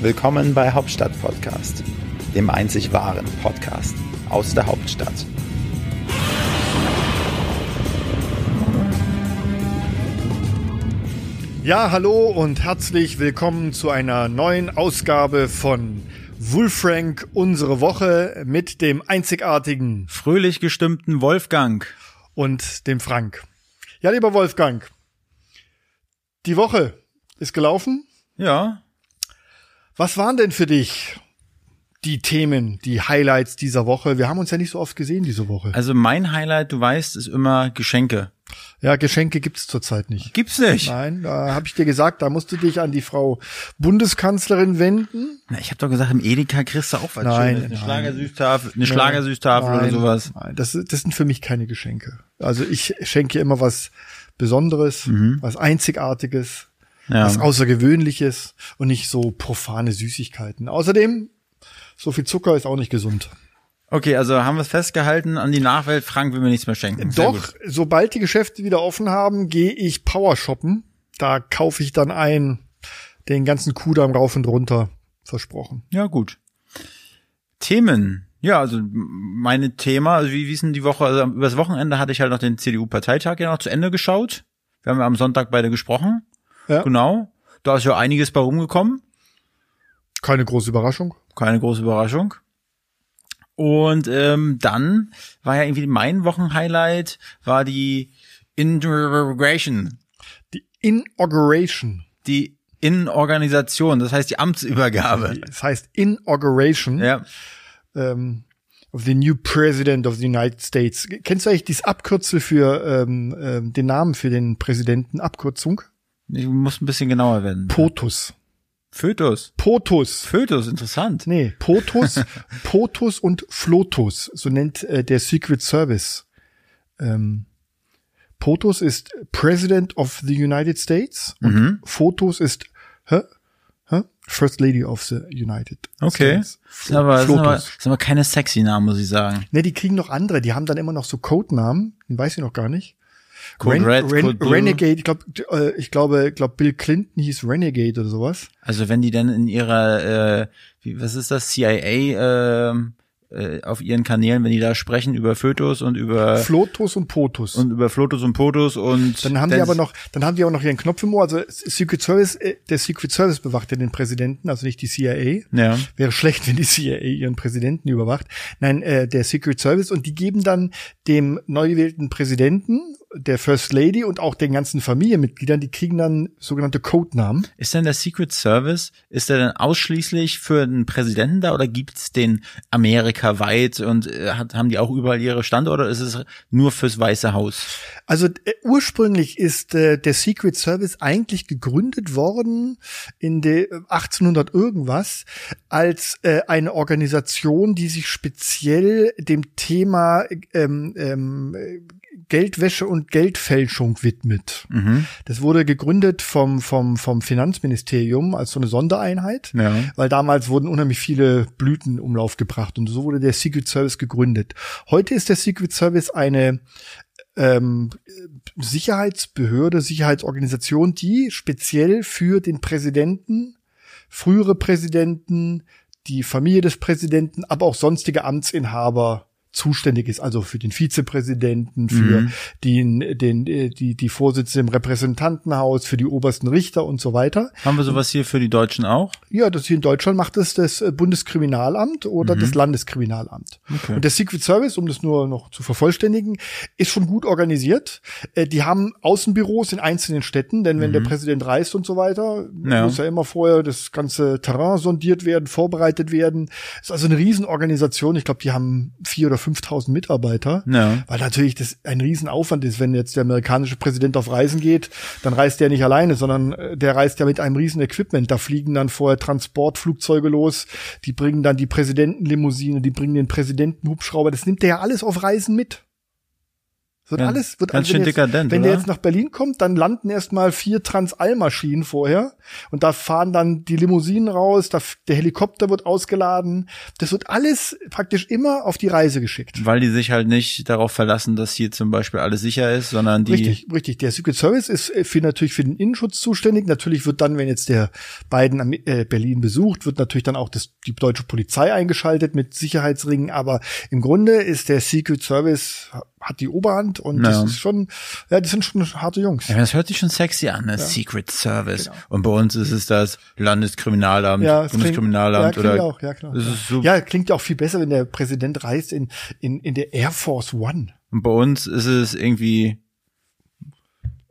Willkommen bei Hauptstadt Podcast, dem einzig wahren Podcast aus der Hauptstadt. Ja, hallo und herzlich willkommen zu einer neuen Ausgabe von Wolfrank unsere Woche mit dem einzigartigen fröhlich gestimmten Wolfgang und dem Frank. Ja, lieber Wolfgang, die Woche ist gelaufen. Ja. Was waren denn für dich die Themen, die Highlights dieser Woche? Wir haben uns ja nicht so oft gesehen diese Woche. Also mein Highlight, du weißt, ist immer Geschenke. Ja, Geschenke gibt's zurzeit nicht. Gibt's nicht? Nein, da habe ich dir gesagt, da musst du dich an die Frau Bundeskanzlerin wenden. Na, ich habe doch gesagt, im Edeka kriegst du auch was Nein, Schönes. Eine nein. Schlagersüßtafel, eine Schlagersüßtafel oder Nein, sowas. Nein, das, das sind für mich keine Geschenke. Also ich schenke immer was Besonderes, was Einzigartiges, Mhm. Ja. was Außergewöhnliches und nicht so profane Süßigkeiten. Außerdem, so viel Zucker ist auch nicht gesund. Okay, also haben wir es festgehalten an die Nachwelt. Frank will mir nichts mehr schenken. Sehr Doch, gut. sobald die Geschäfte wieder offen haben, gehe ich Power shoppen. Da kaufe ich dann ein, den ganzen Kudamm rauf und runter. Versprochen. Ja, gut. Themen. Ja, also meine Thema, also wie, wie ist denn die Woche? Also übers Wochenende hatte ich halt noch den CDU-Parteitag ja noch zu Ende geschaut. Wir haben ja am Sonntag beide gesprochen. Ja. Genau. Da ist ja einiges bei rumgekommen. Keine große Überraschung. Keine große Überraschung. Und ähm, dann war ja irgendwie mein Wochenhighlight, war die Inauguration, Die Inauguration. die Inorganisation, das heißt die Amtsübergabe. Das heißt Inauguration. Ja. ähm, of the new president of the United States. Kennst du eigentlich dieses Abkürzel für ähm, ähm, den Namen für den Präsidenten? Abkürzung? Ich muss ein bisschen genauer werden. POTUS. Fötus. POTUS. Fötus, interessant. Nee, POTUS, POTUS und FLOTUS. So nennt äh, der Secret Service. Ähm, POTUS ist President of the United States und Mhm. FOTUS ist hä? Hä? First Lady of the United Okay. States. Ist aber, ist aber, ist aber keine sexy Namen, muss ich sagen. Ne, die kriegen noch andere. Die haben dann immer noch so Codenamen. Den weiß ich noch gar nicht. Code Red, Code Blue. Renegade. Ich glaube, äh, ich glaube, ich glaube, Bill Clinton hieß Renegade oder sowas. Also wenn die dann in ihrer, äh, wie, was ist das, CIA, ähm, äh, auf ihren Kanälen, wenn die da sprechen über Fötus und über Flotus und Potus. und über Flotus und Potus und dann haben die aber noch, dann haben die auch noch ihren Knopf im Ohr. Also Secret Service, äh, der Secret Service bewacht ja den Präsidenten, also nicht die CIA. ja. Wäre schlecht, wenn die CIA ihren Präsidenten überwacht. Nein, äh, der Secret Service und die geben dann dem neu gewählten Präsidenten, der First Lady und auch den ganzen Familienmitgliedern, die kriegen dann sogenannte Codenamen. Ist denn der Secret Service, ist der denn ausschließlich für den Präsidenten da oder gibt's den amerikaweit und äh, hat, haben die auch überall ihre Standorte oder ist es nur fürs Weiße Haus? Also äh, ursprünglich ist äh, der Secret Service eigentlich gegründet worden in der 1800 irgendwas als äh, eine Organisation, die sich speziell dem Thema ähm, ähm, Geldwäsche und Geldfälschung widmet. Das wurde gegründet vom vom vom Finanzministerium als so eine Sondereinheit, Ja. weil damals wurden unheimlich viele Blüten Umlauf gebracht und so wurde der Secret Service gegründet. Heute ist der Secret Service eine ähm, Sicherheitsbehörde, Sicherheitsorganisation, die speziell für den Präsidenten, frühere Präsidenten, die Familie des Präsidenten, aber auch sonstige Amtsinhaber zuständig ist, also für den Vizepräsidenten, für den, den, äh, die, die Vorsitzende im Repräsentantenhaus, für die obersten Richter und so weiter. Haben wir sowas hier für die Deutschen auch? Ja, das hier in Deutschland macht es das äh, Bundeskriminalamt oder das Landeskriminalamt. Und der Secret Service, um das nur noch zu vervollständigen, ist schon gut organisiert. Äh, Die haben Außenbüros in einzelnen Städten, denn wenn der Präsident reist und so weiter, Ja. muss ja immer vorher das ganze Terrain sondiert werden, vorbereitet werden. ist also eine Riesenorganisation. Ich glaube, die haben vier oder 5.000 Mitarbeiter. Ja. Weil natürlich das ein Riesenaufwand ist, wenn jetzt der amerikanische Präsident auf Reisen geht, dann reist der nicht alleine, sondern äh, der reist ja mit einem riesen Equipment. Da fliegen dann vorher Transportflugzeuge los, die bringen dann die Präsidentenlimousine, die bringen den Präsidentenhubschrauber. Das nimmt der ja alles auf Reisen mit. Wird Ja, alles, wird ganz wenn schön jetzt, dekadent, Wenn der jetzt nach Berlin kommt, dann landen erstmal vier Trans-All-Maschinen vorher und da fahren dann die Limousinen raus, da, der Helikopter wird ausgeladen. Das wird alles praktisch immer auf die Reise geschickt. Weil die sich halt nicht darauf verlassen, dass hier zum Beispiel alles sicher ist, sondern die. Richtig, richtig. Der Secret Service ist äh, für natürlich für den Innenschutz zuständig. Natürlich wird dann, wenn jetzt der Biden am- äh, Berlin besucht, wird natürlich dann auch das, die deutsche Polizei eingeschaltet mit Sicherheitsringen. Aber im Grunde ist der Secret Service hat die Oberhand und Ja. das ist schon, ja, das sind schon harte Jungs. Ja, das hört sich schon sexy an, ne? Secret Service. Genau. Und bei uns ist es das Landeskriminalamt, Ja, klingt- Bundeskriminalamt ja, klingt oder auch, ja, klar. Das ist so- ja, klingt ja auch viel besser, wenn der Präsident reist in, in, in der Air Force One. und bei uns ist es irgendwie,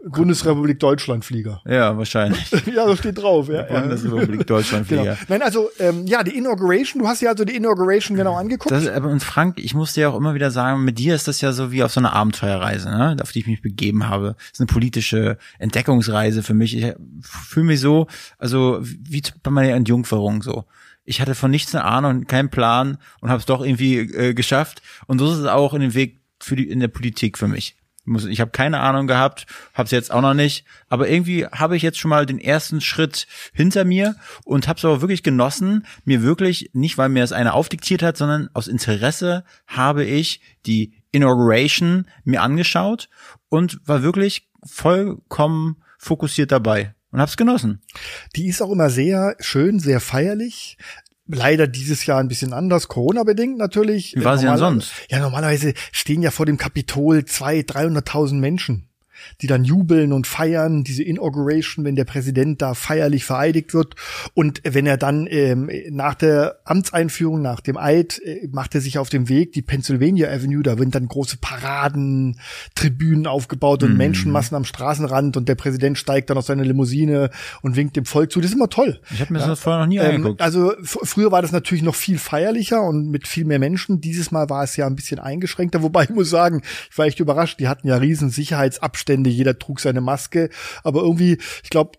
Bundesrepublik Deutschland Flieger. ja, wahrscheinlich. ja, das steht drauf. Ja. Bundesrepublik Deutschland Genau. Flieger. Nein, also ähm, ja, die Inauguration, du hast ja also die Inauguration genau angeguckt. Das, aber und Frank, ich muss dir auch immer wieder sagen, mit dir ist das ja so wie auf so einer Abenteuerreise, ne, auf die ich mich begeben habe. Das ist eine politische Entdeckungsreise für mich. Ich fühle mich so, also wie bei meiner Entjungferung so. Ich hatte von nichts eine Ahnung, keinen Plan und habe es doch irgendwie äh, geschafft. Und so ist es auch in dem Weg für die in der Politik für mich. Muss, ich habe keine Ahnung gehabt, habe es jetzt auch noch nicht, aber irgendwie habe ich jetzt schon mal den ersten Schritt hinter mir und habe es aber wirklich genossen, mir wirklich nicht, weil mir das einer aufdiktiert hat, sondern aus Interesse habe ich die Inauguration mir angeschaut und war wirklich vollkommen fokussiert dabei und habe es genossen. Die ist auch immer sehr schön, sehr feierlich. Leider dieses Jahr ein bisschen anders, Corona-bedingt natürlich. Wie war sie denn sonst? Ja, normalerweise stehen ja vor dem Kapitol zwei, 300.000 Menschen, die dann jubeln und feiern, diese Inauguration, wenn der Präsident da feierlich vereidigt wird. Und wenn er dann ähm, nach der Amtseinführung, nach dem Eid, äh, macht er sich auf dem Weg, die Pennsylvania Avenue, da werden dann große Paraden, Tribünen aufgebaut Mhm. und Menschenmassen am Straßenrand und der Präsident steigt dann aus seiner Limousine und winkt dem Volk zu. Das ist immer toll. Ich habe mir das vorher noch nie Ähm, angeguckt. also früher war das natürlich noch viel feierlicher und mit viel mehr Menschen. Dieses Mal war es ja ein bisschen eingeschränkter, wobei ich muss sagen, ich war echt überrascht. Die hatten ja riesen Sicherheitsabstände, jeder trug seine Maske, aber irgendwie, ich glaube,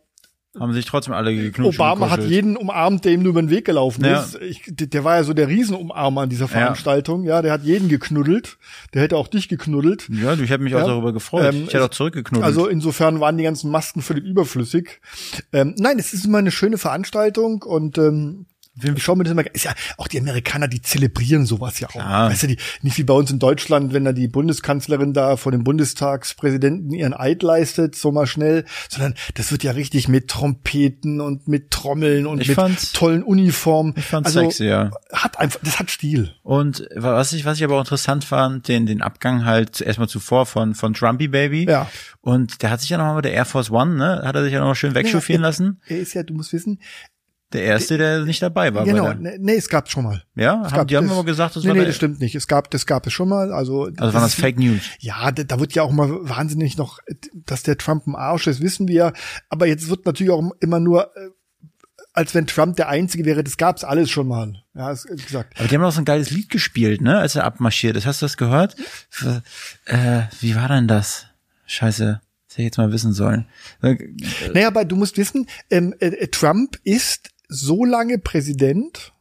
Haben sich trotzdem alle geknutscht. Obama hat jeden umarmt, der ihm nur über den Weg gelaufen Ja. ist. Ich, der war ja so der Riesenumarmer an dieser Veranstaltung. Ja, der hat jeden geknuddelt. Der hätte auch dich geknuddelt. Ja, ich habe mich auch Ja. darüber gefreut. Ähm, ich hätte auch zurückgeknuddelt. Also insofern waren die ganzen Masken völlig überflüssig. Ähm, nein, es ist immer eine schöne Veranstaltung und ähm, ich schaue mir das immer, ist ja auch die Amerikaner, die zelebrieren sowas ja auch. Klar. Weißt du, die, nicht wie bei uns in Deutschland, wenn da die Bundeskanzlerin da vor dem Bundestagspräsidenten ihren Eid leistet, so mal schnell, sondern das wird ja richtig mit Trompeten und mit Trommeln und Ich mit fand's- tollen Uniformen. ich fand's also, sexy, ja. Hat einfach, das hat Stil. Und was ich, was ich aber auch interessant fand, den, den Abgang halt erstmal zuvor von, von Trumpy Baby. Ja. Und der hat sich ja nochmal mit der Air Force One, ne, hat er sich ja nochmal schön wegchauffieren Ja, lassen. Er ist ja, du musst wissen, Der erste, der nicht dabei war. genau, nee, nee, es gab schon mal. ja, Es haben, gab die haben das- immer gesagt, das nee, war nee, das stimmt nicht. Es gab, das gab es schon mal. Also, also waren das Fake News. Ja, da, da wird ja auch mal wahnsinnig noch, dass der Trump ein Arsch ist, wissen wir. Aber jetzt wird natürlich auch immer nur, äh, als wenn Trump der Einzige wäre. Das gab's alles schon mal. Ja, ist, gesagt. Aber die haben auch so ein geiles Lied gespielt, ne, als er abmarschiert ist. Hast du das gehört? Äh, wie war denn das? Scheiße. Das hätte ich jetzt mal wissen sollen. Naja, aber du musst wissen, ähm, äh, äh, Trump ist so lange Präsident,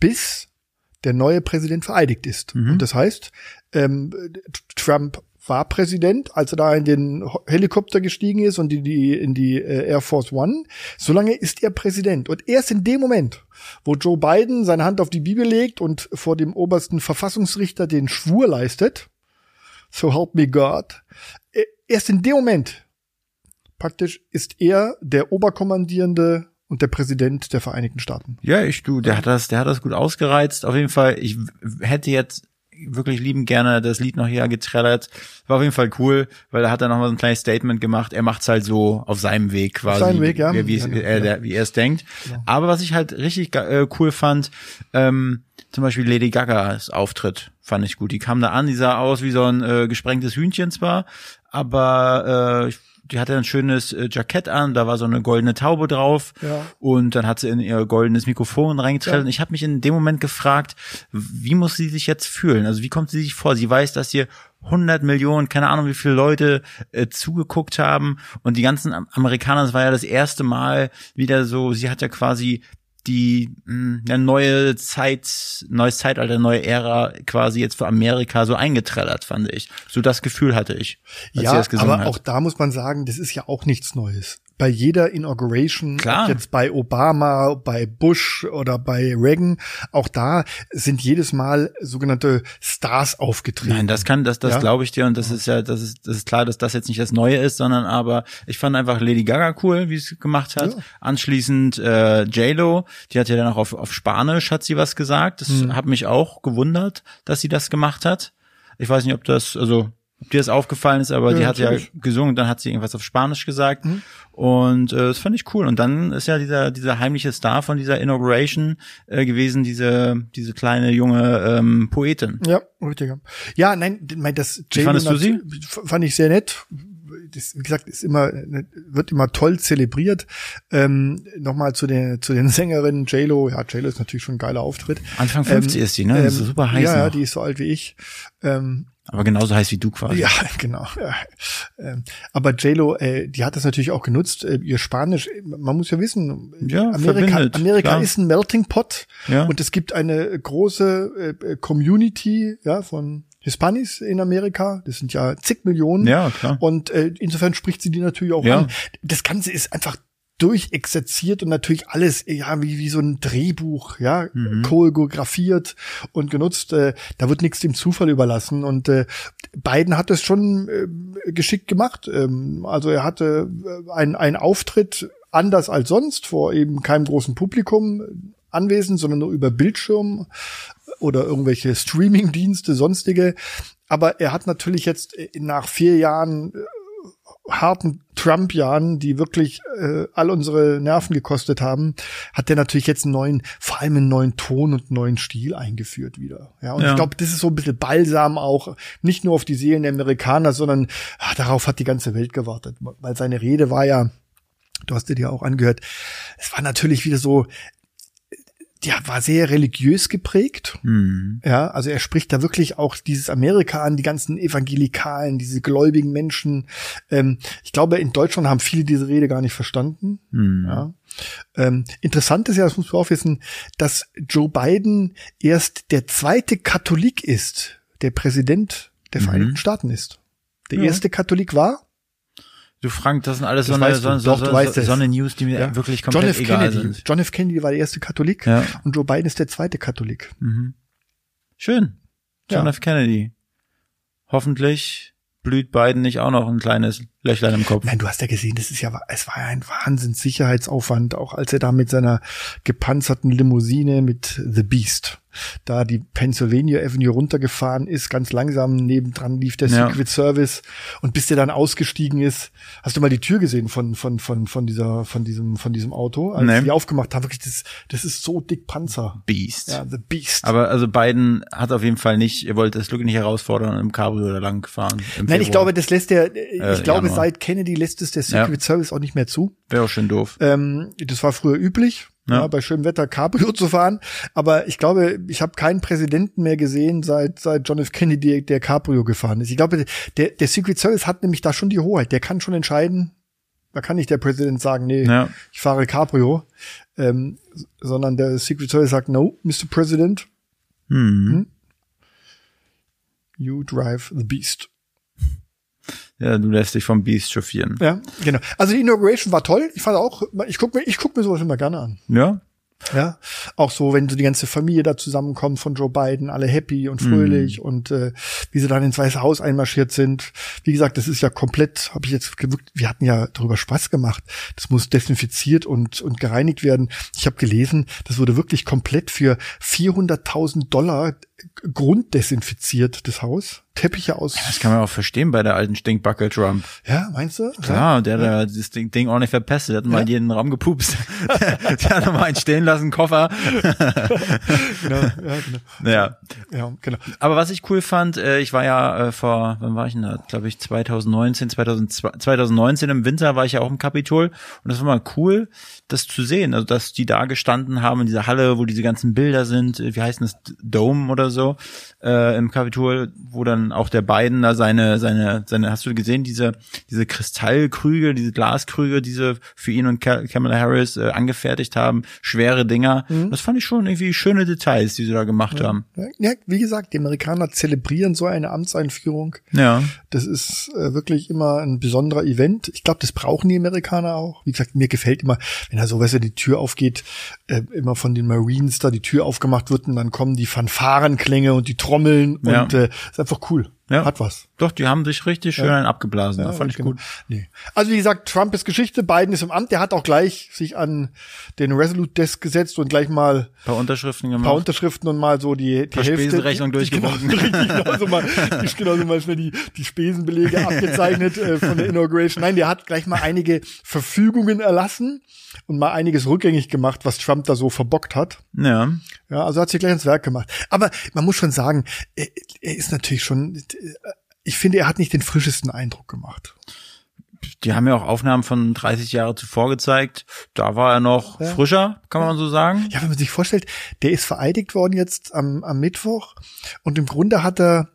bis der neue Präsident vereidigt ist. Und das heißt, ähm, äh, Trump war Präsident, als er da in den Helikopter gestiegen ist und in die, in die äh, Air Force One. Solange ist er Präsident. Und erst in dem Moment, wo Joe Biden seine Hand auf die Bibel legt und vor dem obersten Verfassungsrichter den Schwur leistet, so help me God, äh, erst in dem Moment praktisch ist er der Oberkommandierende und der Präsident der Vereinigten Staaten. Ja, ich du, der hat das, der hat das gut ausgereizt. Auf jeden Fall, ich hätte jetzt wirklich lieben gerne das Lied noch hier getrellert. War auf jeden Fall cool, weil da hat er noch mal so ein kleines Statement gemacht. Er macht's halt so auf seinem Weg quasi, seinem Weg, ja. wie, wie, Ja, äh, ja. der, wie er es denkt. Aber was ich halt richtig äh, cool fand, ähm, zum Beispiel Lady Gagas Auftritt fand ich gut. Die kam da an, die sah aus wie so ein äh, gesprengtes Hühnchen zwar, aber äh, ich- die hatte ein schönes äh, Jackett an, da war so eine goldene Taube drauf Ja. und dann hat sie in ihr goldenes Mikrofon reingetreten. Ja. Und ich habe mich in dem Moment gefragt, wie muss sie sich jetzt fühlen? Also wie kommt sie sich vor? Sie weiß, dass hier 100 Millionen, keine Ahnung, wie viele Leute äh, zugeguckt haben und die ganzen Am- Amerikaner, das war ja das erste Mal wieder so, sie hat ja quasi die mh, ja, neue Zeit, neues Zeitalter, neue Ära quasi jetzt für Amerika so eingetrellert, fand ich. So das Gefühl hatte ich. Ja, aber hat. auch da muss man sagen, das ist ja auch nichts Neues. Bei jeder Inauguration, Klar. jetzt bei Obama, bei Bush oder bei Reagan, auch da sind jedes Mal sogenannte Stars aufgetreten. Nein, das kann, das, das Ja. glaube ich dir und das ist ja, das ist, das ist klar, dass das jetzt nicht das Neue ist, sondern aber ich fand einfach Lady Gaga cool, wie sie es gemacht hat. Ja. Anschließend äh, J Lo, die hat ja dann auch auf, auf Spanisch hat sie was gesagt. Das Mhm. hat mich auch gewundert, dass sie das gemacht hat. Ich weiß nicht, ob das, also dir das aufgefallen ist, aber Ja, die hat ja natürlich. gesungen, dann hat sie irgendwas auf Spanisch gesagt Mhm. und äh, das fand ich cool. Und dann ist ja dieser dieser heimliche Star von dieser Inauguration äh, gewesen, diese diese kleine junge ähm, Poetin. Ja, richtig. ja. Ja, nein, mein, das Wie fandest du sie? Fand ich sehr nett. Das, wie gesagt, ist immer, wird immer toll zelebriert. Ähm, Nochmal zu den, zu den Sängerinnen J-Lo. Ja, J-Lo ist natürlich schon ein geiler Auftritt. Anfang 50 ist die, ne? Das ist super heiß Ja, ja, noch. die ist so alt wie ich. Ähm, Aber genauso heiß wie du quasi. ja, genau. Ja. Ähm, aber JLo, äh, die hat das natürlich auch genutzt. Äh, ihr Spanisch, man muss ja wissen, Ja, Amerika, Amerika klar. ist ein Melting Pot Ja. und es gibt eine große äh, Community ja, von Hispanis in Amerika. Das sind ja zig Millionen. Ja, klar. Und äh, insofern spricht sie die natürlich auch Ja. an. Das Ganze ist einfach durchexerziert und natürlich alles ja wie wie so ein Drehbuch ja Mhm. choreografiert und genutzt. Äh, da wird nichts dem Zufall überlassen. Und äh, Biden hat es schon äh, geschickt gemacht. Ähm, also er hatte äh, einen einen Auftritt anders als sonst vor eben keinem großen Publikum anwesend sondern nur über Bildschirm oder irgendwelche Streaming-Dienste sonstige. Aber er hat natürlich jetzt äh, nach vier Jahren harten Trump-Jahren, die wirklich äh, all unsere Nerven gekostet haben, hat der natürlich jetzt einen neuen, vor allem einen neuen Ton und einen neuen Stil eingeführt wieder. Ja, und Ja. ich glaube, das ist so ein bisschen Balsam auch, nicht nur auf die Seelen der Amerikaner, sondern ah, darauf hat die ganze Welt gewartet. Weil seine Rede war ja, du hast dir ja auch angehört, es war natürlich wieder so, ja, war sehr religiös geprägt. Hm. Ja, also er spricht da wirklich auch dieses Amerika an, die ganzen Evangelikalen, diese gläubigen Menschen. Ähm, ich glaube, in Deutschland haben viele diese Rede gar nicht verstanden. Hm. Ja. Ähm, interessant ist ja, das muss man auch wissen, dass Joe Biden erst der zweite Katholik ist, der Präsident der Vereinigten Staaten ist. Der Ja. erste Katholik war Du Frank, das sind alles Das so eine, so, so, Doch, so, so, eine News, die mir ja, wirklich John komplett F. egal Kennedy. sind. John F. Kennedy war der erste Katholik Ja. und Joe Biden ist der zweite Katholik. Mhm. Schön. John Ja. F. Kennedy. Hoffentlich blüht Biden nicht auch noch ein kleines Löchlein im Kopf. Nein, du hast ja gesehen, das ist ja, es war ja ein Wahnsinns Sicherheitsaufwand, auch als er da mit seiner gepanzerten Limousine mit The Beast da die Pennsylvania Avenue runtergefahren ist, ganz langsam nebendran lief der Ja. Secret Service und bis der dann ausgestiegen ist, hast du mal die Tür gesehen von von von von dieser von diesem von diesem Auto, als Nee. die aufgemacht haben, wirklich das das ist so dick Panzer. Beast. Ja, The Beast. Aber also Biden hat auf jeden Fall nicht, ihr wollt das Glück nicht herausfordern und im Cabrio da lang gefahren. Nein, ich glaube, das lässt der, ich Äh, glaube, Januar. seit Kennedy lässt es der Secret Service auch nicht mehr zu. Wäre auch schön doof. Ähm, das war früher üblich, Ja. ja. bei schönem Wetter Cabrio zu fahren. Aber ich glaube, ich habe keinen Präsidenten mehr gesehen, seit, seit John F. Kennedy der Cabrio gefahren ist. Ich glaube, der, der Secret Service hat nämlich da schon die Hoheit. Der kann schon entscheiden. Da kann nicht der Präsident sagen, nee, Ja. ich fahre Cabrio. Ähm, sondern der Secret Service sagt, no, Mr. President, Hm. you drive the beast. Ja, du lässt dich vom Beast chauffieren. Ja, genau. Also die Inauguration war toll. Ich fand auch, ich guck mir, ich guck mir sowas immer gerne an. Ja? Ja, auch so, wenn so die ganze Familie da zusammenkommt von Joe Biden, alle happy und fröhlich und äh, wie sie dann ins Weiße Haus einmarschiert sind. Wie gesagt, das ist ja komplett, habe ich jetzt gewirkt, wir hatten ja darüber Spaß gemacht. Das muss desinfiziert und und gereinigt werden. Ich habe gelesen, das wurde wirklich komplett für 400.000 Dollar grunddesinfiziert, das Haus. Teppiche aus. Das kann man auch verstehen bei der alten Stinkbacke Trump. Ja, meinst du? Klar, der da das Ding, Ding ordentlich verpestet, der hat mal Ja. jeden Raum gepupst. der hat nochmal einen stehen lassen, Koffer. Genau, ja, genau. Ja. Ja, genau. Aber was ich cool fand, äh, ich war ja äh, vor, wann war ich denn da? Glaube ich 2019, 2002, 2019 im Winter war ich ja auch im Kapitol und das war mal cool, das zu sehen, also dass die da gestanden haben in dieser Halle, wo diese ganzen Bilder sind, äh, wie heißt das, Dome oder so, äh, im Kapitol, wo dann dann auch der Biden da seine, seine, seine, hast du gesehen, diese, diese Kristallkrüge, diese Glaskrüge, diese für ihn und Kamala Harris äh, angefertigt haben, schwere Dinger. Mhm. Das fand ich schon irgendwie schöne Details, die sie da gemacht ja. haben. Ja, wie gesagt, die Amerikaner zelebrieren so eine Amtseinführung. Ja. Das ist äh, wirklich immer ein besonderer Event. Ich glaube, das brauchen die Amerikaner auch. Wie gesagt, mir gefällt immer, wenn da so, weißt du, die Tür aufgeht, äh, immer von den Marines da die Tür aufgemacht wird und dann kommen die Fanfarenklänge und die Trommeln ja. und äh, ist einfach cool. Ja. Hat was. Doch, die haben sich richtig schön ja. abgeblasen. Ja, fand ich genau. gut. Nee. Also wie gesagt, Trump ist Geschichte, Biden ist im Amt. Der hat auch gleich sich an den Resolute Desk gesetzt und gleich mal ein paar Unterschriften gemacht. Paar Unterschriften und mal so die, die Hälfte. Spesenrechnung durchgewunken. Genau, genau, so mal, genau so mal schnell die, die Spesenbelege abgezeichnet äh, von der Inauguration. Nein, der hat gleich mal einige Verfügungen erlassen und mal einiges rückgängig gemacht, was Trump da so verbockt hat. Ja. Ja, also hat sich gleich ins Werk gemacht. Aber man muss schon sagen, er, er ist natürlich schon, ich finde, er hat nicht den frischesten Eindruck gemacht. Die haben ja auch Aufnahmen von 30 Jahre zuvor gezeigt. Da war er noch ja. frischer, kann man so sagen. Ja, wenn man sich vorstellt, der ist vereidigt worden jetzt am, am Mittwoch und im Grunde hat er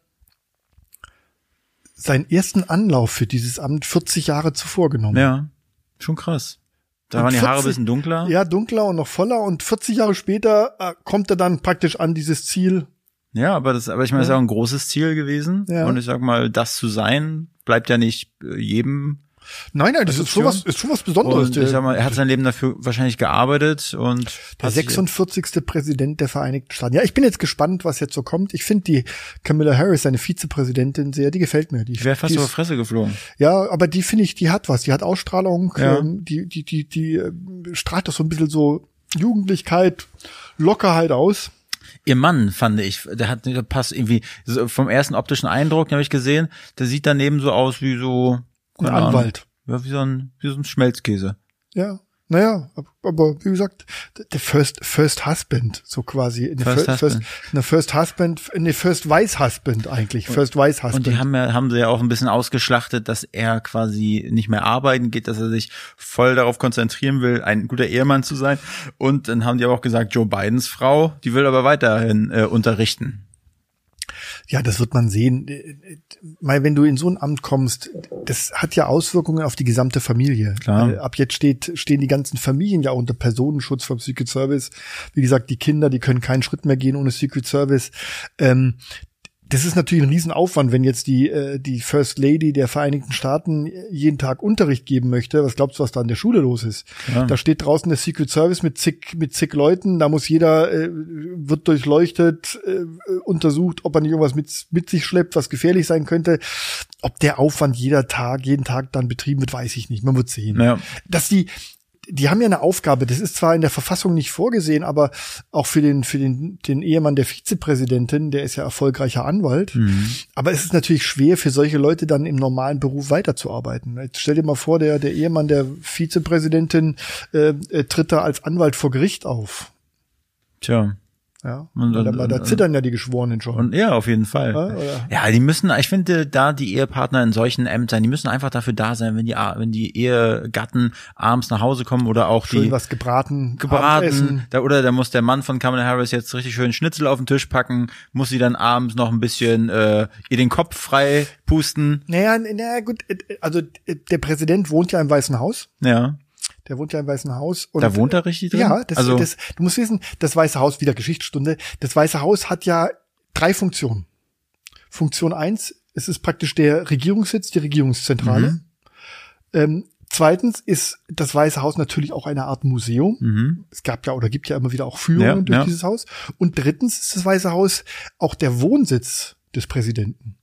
seinen ersten Anlauf für dieses Amt 40 Jahre zuvor genommen. Ja, schon krass. Da und waren die 40, Haare ein bisschen dunkler. Ja, dunkler und noch voller. Und 40 Jahre später äh, kommt er dann praktisch an dieses Ziel. Ja, aber das, aber ich meine, ja. das ist auch ein großes Ziel gewesen. Ja. Und ich sag mal, das zu sein, bleibt ja nicht äh, jedem Nein, nein, das ist schon was, ist schon was Besonderes. Und ich sag mal, er hat sein Leben dafür wahrscheinlich gearbeitet und der 46. Präsident der Vereinigten Staaten. Ja, ich bin jetzt gespannt, was jetzt so kommt. Ich finde die Camilla Harris, seine Vizepräsidentin, sehr, die gefällt mir. Die, wäre fast über Fresse geflogen. Ja, aber die finde ich, die hat was. Die hat Ausstrahlung. Ja. Ähm, die, die, die, die äh, strahlt doch so ein bisschen so Jugendlichkeit, Lockerheit aus. Ihr Mann, fand ich, der hat, der passt irgendwie, vom ersten optischen Eindruck, den habe ich gesehen, der sieht daneben so aus wie so, ein Anwalt. Ja, wie so ein, wie so ein Schmelzkäse. Ja. Naja, aber wie gesagt, der First, First Husband, so quasi. In First, First, Husband. Eine First Husband, eine First Wise Husband eigentlich, First Wise Husband. Und die haben ja, haben sie ja auch ein bisschen ausgeschlachtet, dass er quasi nicht mehr arbeiten geht, dass er sich voll darauf konzentrieren will, ein guter Ehemann zu sein. Und dann haben die aber auch gesagt, Joe Bidens Frau, die will aber weiterhin äh, unterrichten. Ja, das wird man sehen. Mal, wenn du in so ein Amt kommst, das hat ja Auswirkungen auf die gesamte Familie. Klar. Ab jetzt steht, stehen die ganzen Familien ja unter Personenschutz vom Secret Service. Wie gesagt, die Kinder, die können keinen Schritt mehr gehen ohne Secret Service. Ähm, das ist natürlich ein Riesenaufwand, wenn jetzt die, äh, die First Lady der Vereinigten Staaten jeden Tag Unterricht geben möchte. Was glaubst du, was da in der Schule los ist? Ja. Da steht draußen der Secret Service mit zig, mit zig Leuten, da muss jeder, äh, wird durchleuchtet, äh, untersucht, ob er nicht irgendwas mit, mit sich schleppt, was gefährlich sein könnte. Ob der Aufwand jeder Tag, jeden Tag dann betrieben wird, weiß ich nicht. Man wird sehen. Ja. Dass die, die haben ja eine Aufgabe. Das ist zwar in der Verfassung nicht vorgesehen, aber auch für den für den den Ehemann der Vizepräsidentin, der ist ja erfolgreicher Anwalt. Mhm. Aber es ist natürlich schwer für solche Leute dann im normalen Beruf weiterzuarbeiten. Jetzt stell dir mal vor, der der Ehemann der Vizepräsidentin äh, äh, tritt da als Anwalt vor Gericht auf. Tja. Ja, und, und, da, da zittern ja die Geschworenen schon. Und, ja, auf jeden Fall. Ja, ja die müssen, ich finde, da die Ehepartner in solchen Ämtern, die müssen einfach dafür da sein, wenn die, wenn die Ehegatten abends nach Hause kommen oder auch schön die was gebraten, gebraten, da, oder da muss der Mann von Kamala Harris jetzt richtig schön Schnitzel auf den Tisch packen, muss sie dann abends noch ein bisschen äh, ihr den Kopf frei pusten. Naja, naja, gut, äh, also äh, der Präsident wohnt ja im Weißen Haus. Ja. Der wohnt ja im Weißen Haus. Und, da wohnt er richtig drin? Ja, das, also das, du musst wissen, das Weiße Haus, wieder Geschichtsstunde, das Weiße Haus hat ja drei Funktionen. Funktion eins, es ist praktisch der Regierungssitz, die Regierungszentrale. Mhm. Ähm, zweitens ist das Weiße Haus natürlich auch eine Art Museum. Mhm. Es gab ja oder gibt ja immer wieder auch Führungen ja, durch ja. dieses Haus. Und drittens ist das Weiße Haus auch der Wohnsitz des Präsidenten.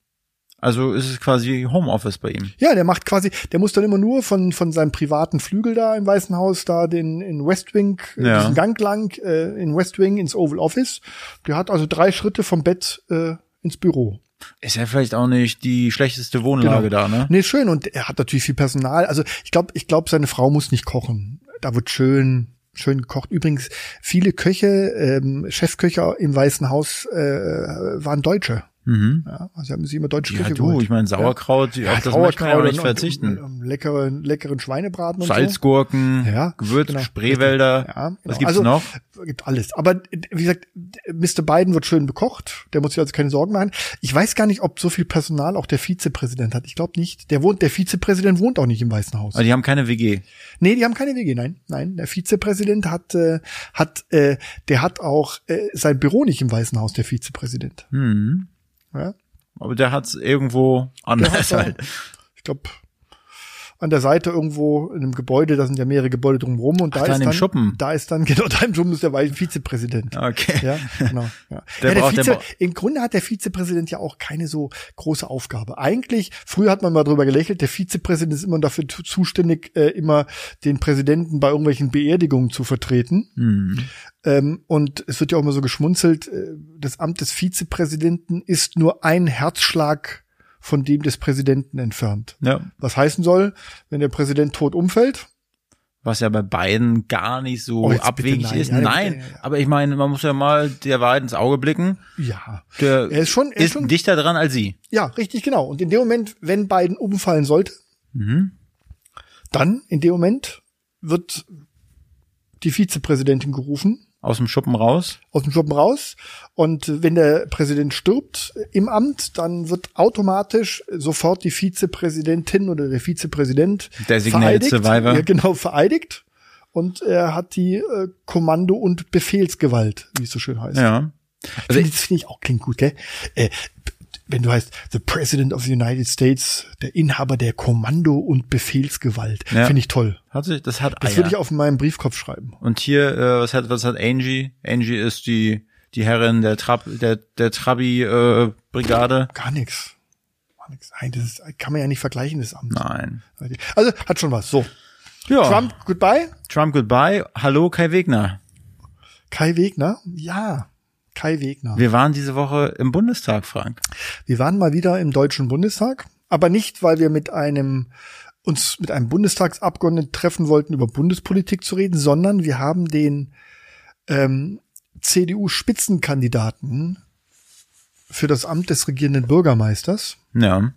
Also ist es quasi Homeoffice bei ihm. Ja, der macht quasi, der muss dann immer nur von von seinem privaten Flügel da im Weißen Haus da den in West Wing ja. diesen Gang lang äh, in West Wing ins Oval Office. Der hat also drei Schritte vom Bett äh, ins Büro. Ist ja vielleicht auch nicht die schlechteste Wohnlage genau. da, ne? Nee, schön und er hat natürlich viel Personal. Also ich glaube, ich glaube, seine Frau muss nicht kochen. Da wird schön schön gekocht. Übrigens, viele Köche, ähm, Chefköche im Weißen Haus äh, waren Deutsche. Mhm. Ja, also haben sie immer deutsche Ja, Küche du, geholt. ich meine, Sauerkraut, Ja, auf das möchte man ja nicht und- verzichten. Und, und, leckeren, leckeren Schweinebraten und so. Salzgurken, Ja, Gewürz, genau. Spreewälder. Ja, Was genau. gibt's also, noch? Gibt alles. Aber wie gesagt, Mr. Biden wird schön bekocht. Der muss sich also keine Sorgen machen. Ich weiß gar nicht, ob so viel Personal auch der Vizepräsident hat. Ich glaube nicht. Der wohnt, der Vizepräsident wohnt auch nicht im Weißen Haus. Also die haben keine WG. Nee, die haben keine WG, nein. Nein, der Vizepräsident hat, äh, hat, äh, der hat auch äh, sein Büro nicht im Weißen Haus, der Vizepräsident. Mhm. Ja? Aber der hat's irgendwo Der anders halt. ich glaube, an der Seite irgendwo in einem Gebäude, da sind ja mehrere Gebäude drumherum und Ach, da da ist dann, Schuppen. da ist dann, genau, da im Schuppen ist der Vize- Vizepräsident. Okay. Ja, genau. Ja. Der ja, der braucht- der Vize, braucht- Im Grunde hat der Vizepräsident ja auch keine so große Aufgabe. Eigentlich, früher hat man mal drüber gelächelt, der Vizepräsident ist immer dafür zu- zuständig, äh, immer den Präsidenten bei irgendwelchen Beerdigungen zu vertreten. Mhm. Ähm, und es wird ja auch immer so geschmunzelt, äh, das Amt des Vizepräsidenten ist nur ein Herzschlag von dem des Präsidenten entfernt. Ja. Was heißen soll, wenn der Präsident tot umfällt, Was ja bei beiden gar nicht so Oh, abwegig nein. ist. Ja, Nein, bitte, ja. aber ich meine, man muss ja mal der Wahrheit ins Auge blicken. ja, Der er ist schon, er ist ist schon, dichter dran als sie. ja, richtig genau. Und in dem Moment, wenn Biden umfallen sollte, Mhm. dann in dem Moment wird die Vizepräsidentin gerufen Aus dem Schuppen raus. aus dem Schuppen raus. Und wenn der Präsident stirbt im Amt, dann wird automatisch sofort die Vizepräsidentin oder der Vizepräsident Designated vereidigt. Survivor. Ja, genau, vereidigt. Und er hat die äh, Kommando- und Befehlsgewalt, wie es so schön heißt. Ja. Also das finde ich auch klingt gut, gell? Äh, wenn du heißt The President of the United States, der Inhaber der Kommando- und Befehlsgewalt, Ja. finde ich toll. hat sich, das hat Das Eier. würde ich auf meinem Briefkopf schreiben. Und hier, äh, was hat, was hat Angie? Angie ist die, die Herrin der Trab, der, der Trabi-Brigade. Gar nichts. Gar nichts. Nein, das ist, kann man ja nicht vergleichen, das Amt. Nein. Also, hat schon was. So. Ja. Trump, goodbye. Trump goodbye. Hallo Kai Wegner. Kai Wegner. Ja. Kai Wegner. Wir, Wir waren diese Woche im Bundestag, Frank. waren mal wieder im Deutschen Bundestag. Aber nicht, weil wir mit einem, uns mit einem Bundestagsabgeordneten treffen wollten, über Bundespolitik zu reden, sondern wir haben den, ähm, CDU-Spitzenkandidaten für das Amt des regierenden Bürgermeisters. Ja.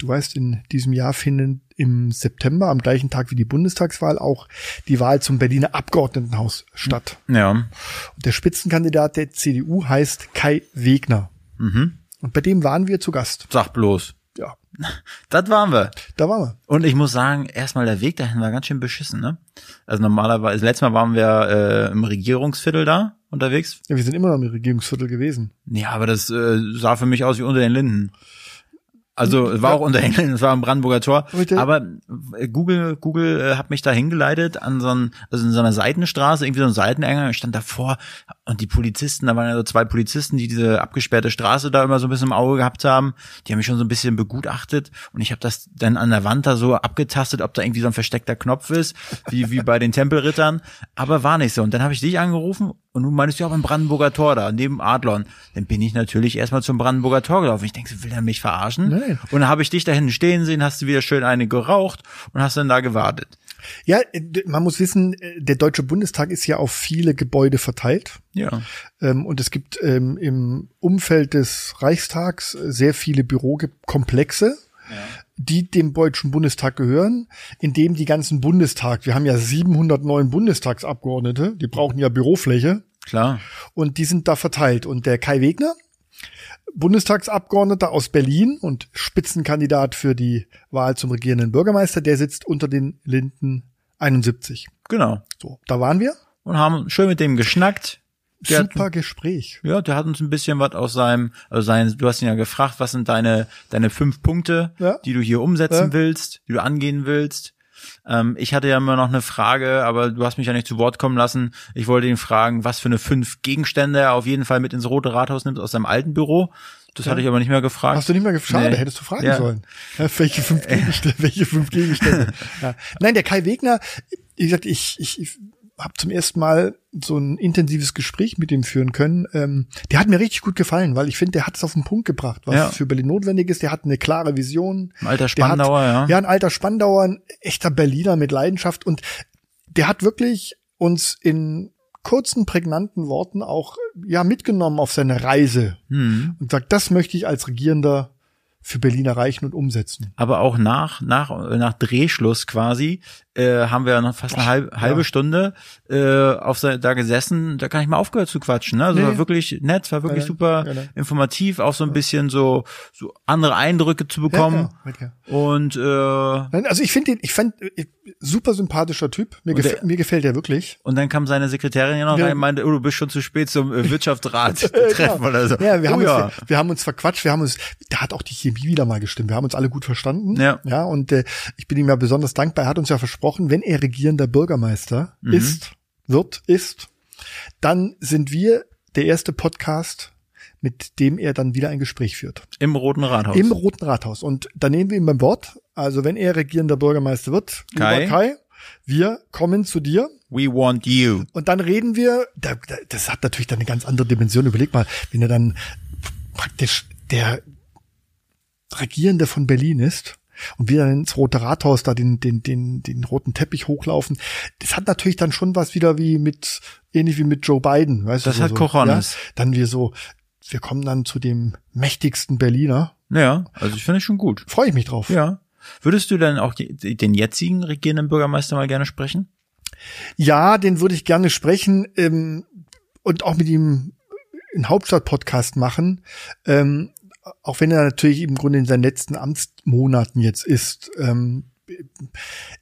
Du weißt, in diesem Jahr findet im September, am gleichen Tag wie die Bundestagswahl, auch die Wahl zum Berliner Abgeordnetenhaus statt. Ja. Und der Spitzenkandidat der CDU heißt Kai Wegner. Mhm. Und bei dem waren wir zu Gast. Sag bloß. Ja, Das waren wir. da waren wir. Und ich muss sagen, erstmal der Weg dahin war ganz schön beschissen, ne? Also normalerweise, letztes Mal waren wir äh, im Regierungsviertel da unterwegs. Ja, wir sind immer noch im Regierungsviertel gewesen. Ja, aber das äh, sah für mich aus wie unter den Linden. Also es war auch unter Linden, es war am Brandenburger Tor. Aber Google, Google äh, hat mich da hingeleitet an so, ein, also in so einer Seitenstraße, irgendwie so ein Seiteneingang. Ich stand davor und die Polizisten, da waren ja so zwei Polizisten, die diese abgesperrte Straße da immer so ein bisschen im Auge gehabt haben. Die haben mich schon so ein bisschen begutachtet und ich habe das dann an der Wand da so abgetastet, ob da irgendwie so ein versteckter Knopf ist, wie, wie bei den Tempelrittern. Aber war nicht so. Und dann habe ich dich angerufen und du meinst ja auch im Brandenburger Tor da, neben Adlon. Dann bin ich natürlich erstmal zum Brandenburger Tor gelaufen. Ich denke, will er mich verarschen? Nein. Und dann habe ich dich da hinten stehen sehen, hast du wieder schön eine geraucht und hast dann da gewartet. Ja, äh, man muss wissen, äh, der Deutsche Bundestag ist ja auf viele Gebäude verteilt. Ja. Ähm, und es gibt ähm, im Umfeld des Reichstags äh, sehr viele Bürokomplexe, die dem Deutschen Bundestag gehören, in dem die ganzen Bundestag, wir haben ja 709 Bundestagsabgeordnete, die brauchen ja Bürofläche Klar. und die sind da verteilt. Und der Kai Wegner, Bundestagsabgeordneter aus Berlin und Spitzenkandidat für die Wahl zum regierenden Bürgermeister, der sitzt unter den Linden 71. Genau. So, da waren wir. Und haben schön mit dem geschnackt. Der Super Hat, Gespräch. ja, der hat uns ein bisschen was aus seinem, also sein, du hast ihn ja gefragt, was sind deine, deine fünf Punkte, Ja. die du hier umsetzen Ja. willst, die du angehen willst. Ähm, ich hatte ja immer noch eine Frage, aber du hast mich ja nicht zu Wort kommen lassen. Ich wollte ihn fragen, was für eine fünf Gegenstände er auf jeden Fall mit ins Rote Rathaus nimmt aus seinem alten Büro. Das hatte ich aber nicht mehr gefragt. Hast du nicht mehr gefragt? Nee. Hättest du fragen Ja. sollen. Ja, welche fünf Gegenstände? welche fünf Gegenstände? ja. Nein, der Kai Wegner, wie gesagt, ich, ich, ich habe zum ersten Mal so ein intensives Gespräch mit ihm führen können. Ähm, der hat mir richtig gut gefallen, weil ich finde, der hat es auf den Punkt gebracht, was Ja. für Berlin notwendig ist. Der hat eine klare Vision. Ein alter Der hat- Spandauer, ja. Ja, ein alter Spandauer, ein echter Berliner mit Leidenschaft und der hat wirklich uns in kurzen, prägnanten Worten auch ja mitgenommen auf seine Reise Hm. und sagt, das möchte ich als Regierender für Berlin erreichen und umsetzen. Aber auch nach, nach, nach Drehschluss quasi, äh, haben wir noch fast eine halbe, halbe Stunde äh, auf da gesessen, da kann ich mal aufgehört zu quatschen. Ne? Also Nee. war wirklich nett, war wirklich Ja, super ja, ja. informativ, auch so ein bisschen so, so andere Eindrücke zu bekommen. Ja, ja, ja. Und äh, Also ich finde ihn, ich fand äh, super sympathischer Typ. Mir, Und gefä der- mir gefällt er wirklich. und dann kam seine Sekretärin ja noch Ja. rein und meinte, oh, du bist schon zu spät zum äh, Wirtschaftsrat treffen oder so. Ja, wir oh, haben, ja. Uns, wir haben uns verquatscht, wir haben uns, da hat auch die Chemie wieder mal gestimmt. Wir haben uns alle gut verstanden. Ja. Ja, und äh, ich bin ihm ja besonders dankbar. Er hat uns ja versprochen, wenn er regierender Bürgermeister Mhm. ist, wird, ist, dann sind wir der erste Podcast, mit dem er dann wieder ein Gespräch führt. Im Roten Rathaus. Im Roten Rathaus. Und da nehmen wir ihn beim Wort. Also wenn er regierender Bürgermeister wird, Kai? Kai, wir kommen zu dir We want you. und dann reden wir, da, da, das hat natürlich dann eine ganz andere Dimension. Überleg mal, wenn er dann praktisch der Regierende von Berlin ist und wir dann ins Rote Rathaus da den, den, den, den roten Teppich hochlaufen, das hat natürlich dann schon was wieder wie mit, ähnlich wie mit Joe Biden, weißt Das du? hat so, Cojones. Ja? Dann wir so, wir kommen dann zu dem mächtigsten Berliner. Ja, also ich finde es schon gut. Freue ich mich drauf. Ja. Würdest du denn auch den jetzigen regierenden Bürgermeister mal gerne sprechen? Ja, den würde ich gerne sprechen ähm, und auch mit ihm einen Hauptstadt-Podcast machen. Ähm, auch wenn er natürlich im Grunde in seinen letzten Amtsmonaten jetzt ist. Ähm,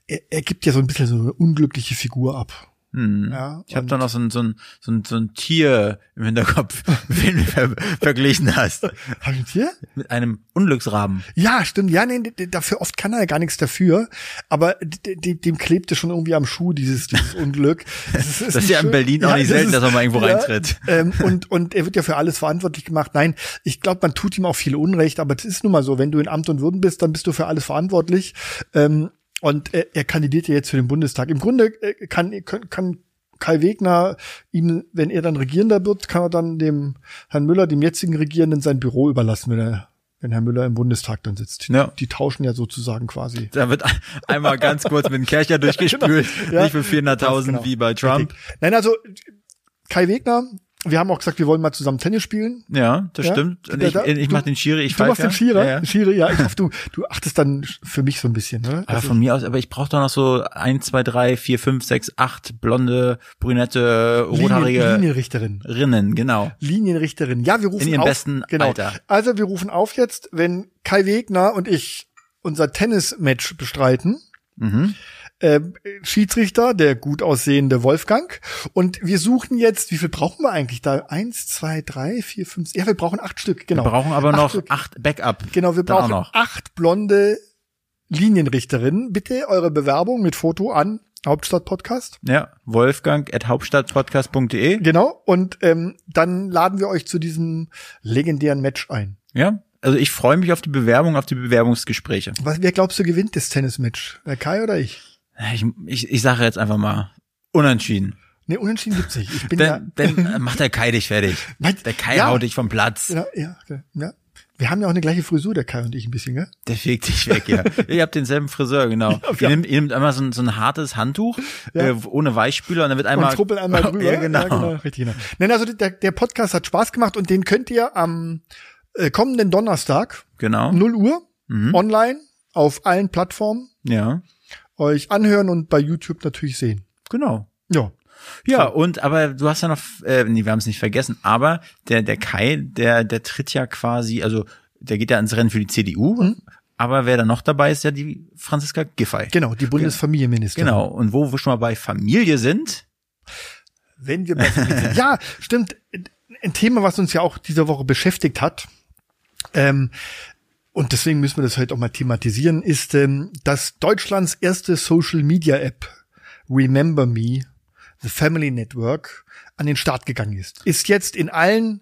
er, er gibt ja so ein bisschen so eine unglückliche Figur ab. Hm. Ja, ich habe da noch so ein, so, ein, so, ein, so ein Tier im Hinterkopf, mit dem du ver verglichen hast. Hab ich hier? Mit einem Unglücksraben. Ja, stimmt. Ja, nee, dafür oft kann er ja gar nichts dafür. Aber dem klebte schon irgendwie am Schuh dieses, dieses Unglück. Das ist, Das ist ja in Berlin auch nicht selten, dass er mal irgendwo reintritt. Ähm, und, und er wird ja für alles verantwortlich gemacht. Nein, ich glaube, man tut ihm auch viel Unrecht, aber das ist nun mal so. Wenn du in Amt und Würden bist, dann bist du für alles verantwortlich. Ähm, und er, er kandidiert ja jetzt für den Bundestag. Im Grunde äh, kann, kann, kann Kai Wegner ihm, wenn er dann Regierender wird, kann er dann dem Herrn Müller, dem jetzigen Regierenden, sein Büro überlassen, wenn er wenn Herr Müller im Bundestag dann sitzt. Ja. Die tauschen ja sozusagen quasi. Da wird ein- einmal ganz kurz mit dem Kercher durchgespült, Ja. nicht für 400.000 Genau. wie bei Trump. Nein, also Kai Wegner, wir haben auch gesagt, wir wollen mal zusammen Tennis spielen. Ja, das Ja? stimmt. Und ich, ich du- mach den Schiri, ich du machst pfeife den Schierer, Ja, ja. Schiri, ja, ich hoffe, du, du achtest dann für mich so ein bisschen, ne? Aber von mir aus, aber ich brauche doch noch so eins, zwei, drei, vier, fünf, sechs, acht blonde, brünette, Linien, rothaarige Linienrichterin. Rinnen, genau. Linienrichterin. Ja, wir rufen In ihrem auf. besten genau. Alter. Also wir rufen auf jetzt, wenn Kai Wegner und ich unser Tennismatch bestreiten. Mhm. Äh, Schiedsrichter, der gut aussehende Wolfgang. Und wir suchen jetzt, wie viel brauchen wir eigentlich da? Eins, zwei, drei, vier, fünf, ja, wir brauchen acht Stück, genau. Wir brauchen aber Acht noch Stück. acht Backup. Genau, wir brauchen noch. acht blonde Linienrichterinnen. Bitte eure Bewerbung mit Foto an Hauptstadt Podcast. Ja, Wolfgang at hauptstadtpodcast.de. Genau. Und ähm, dann laden wir euch zu diesem legendären Match ein. Ja, also ich freue mich auf die Bewerbung, auf die Bewerbungsgespräche. Was, wer glaubst du gewinnt das Tennismatch? Der Kai oder ich? Ich, ich, ich sage jetzt einfach mal unentschieden. Nee, unentschieden gibt's nicht. Ich bin Dann, ja, dann macht der Kai dich fertig. Nein, Der Kai ja. haut dich vom Platz. ja, ja, okay, ja. Wir haben ja auch eine gleiche Frisur, der Kai und ich ein bisschen, gell? Der fegt dich weg, ja. Ihr habt denselben Friseur, genau. ihr, nehmt, ihr nehmt einmal so ein, so ein hartes Handtuch Ja. äh, ohne Weichspüler und dann wird einmal und truppeln einmal drüber. Ja, genau. richtig, genau. Nein, also der, der Podcast hat Spaß gemacht und den könnt ihr am äh, kommenden Donnerstag, Genau. 0 Uhr, Mhm. online, auf allen Plattformen, Ja, euch anhören und bei YouTube natürlich sehen. genau. Ja. Ja, und aber du hast ja noch, äh, nee, wir haben es nicht vergessen, aber der, der Kai, der, der tritt ja quasi, also der geht ja ins Rennen für die CDU, Mhm. aber wer da noch dabei ist, ja die Franziska Giffey. Genau, die Bundesfamilienministerin. Genau. Und wo wir schon mal bei Familie sind, Wenn wir bei Familie sind. Ja, stimmt. Ein Thema, was uns ja auch diese Woche beschäftigt hat, ähm, und deswegen müssen wir das heute auch mal thematisieren, ist, ähm, dass Deutschlands erste Social Media App Remember Me, The Family Network, an den Start gegangen ist. Ist jetzt in allen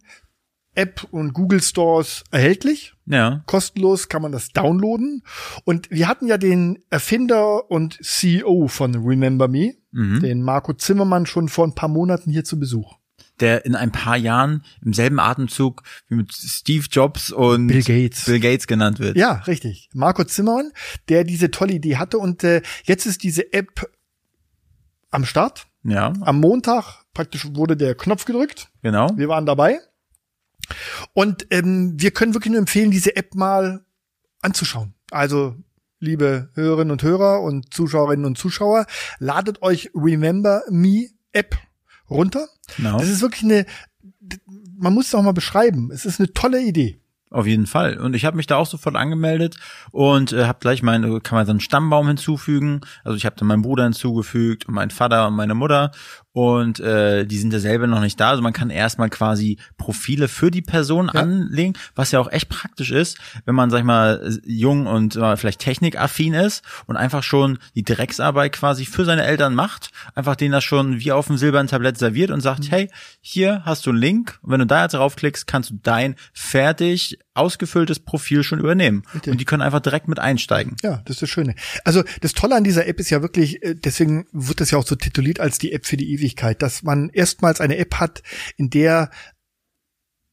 App und Google Stores erhältlich. ja, Kostenlos kann man das downloaden. Und wir hatten ja den Erfinder und CEO von Remember Me, Mhm. den Marco Zimmermann, schon vor ein paar Monaten hier zu Besuch. Der in ein paar Jahren im selben Atemzug wie mit Steve Jobs und Bill Gates. Bill Gates genannt wird. Ja, richtig. Marco Zimmermann, der diese tolle Idee hatte und äh, jetzt ist diese App am Start. Ja, Am Montag praktisch wurde der Knopf gedrückt. genau. Wir waren dabei. Und ähm, wir können wirklich nur empfehlen, diese App mal anzuschauen. Also, liebe Hörerinnen und Hörer und Zuschauerinnen und Zuschauer, ladet euch Remember Me App runter. genau. Das ist wirklich eine, man muss es auch mal beschreiben. Es ist eine tolle Idee. Auf jeden Fall. Und ich habe mich da auch sofort angemeldet und äh, habe gleich meine, kann man so einen Stammbaum hinzufügen. Also ich habe dann meinen Bruder hinzugefügt und meinen Vater und meine Mutter. Und äh, die sind ja selber noch nicht da. Also man kann erstmal quasi Profile für die Person Ja. anlegen, was ja auch echt praktisch ist, wenn man, sag ich mal, jung und äh, vielleicht technikaffin ist und einfach schon die Drecksarbeit quasi für seine Eltern macht, einfach denen das schon wie auf dem silbernen Tablett serviert und Mhm. sagt, hey, hier hast du einen Link und wenn du da jetzt draufklickst, kannst du dein fertig ausgefülltes Profil schon übernehmen. Richtig. Und die können einfach direkt mit einsteigen. Ja, das ist das Schöne. Also das Tolle an dieser App ist ja wirklich, äh, deswegen wird das ja auch so tituliert als die App für die Ewigkeit, dass man erstmals eine App hat, in der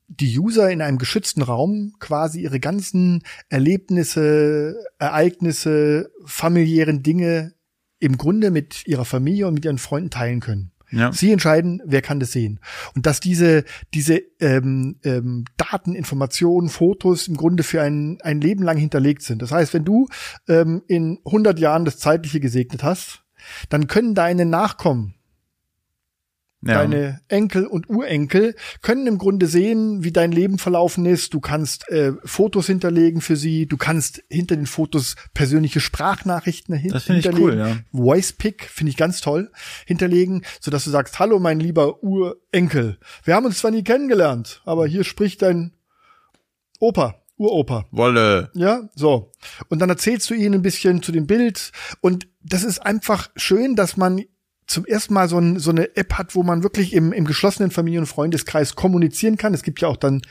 die User in einem geschützten Raum quasi ihre ganzen Erlebnisse, Ereignisse, familiären Dinge im Grunde mit ihrer Familie und mit ihren Freunden teilen können. Ja. Sie entscheiden, wer kann das sehen. Und dass diese, diese ähm, ähm, Daten, Informationen, Fotos im Grunde für ein, ein Leben lang hinterlegt sind. Das heißt, wenn du ähm, in 100 Jahren das Zeitliche gesegnet hast, dann können deine Nachkommen, Ja. deine Enkel und Urenkel, können im Grunde sehen, wie dein Leben verlaufen ist. Du kannst äh, Fotos hinterlegen für sie. Du kannst hinter den Fotos persönliche Sprachnachrichten hin Das finde ich hinterlegen. cool, ja. Voice-Pick finde ich ganz toll, hinterlegen, so dass du sagst, hallo mein lieber Urenkel. Wir haben uns zwar nie kennengelernt, aber hier spricht dein Opa, Uropa. Wolle. Ja, so. Und dann erzählst du ihnen ein bisschen zu dem Bild. Und das ist einfach schön, dass man zum ersten Mal so, ein, so eine App hat, wo man wirklich im, im geschlossenen Familien- und Freundeskreis kommunizieren kann. Es gibt ja auch dann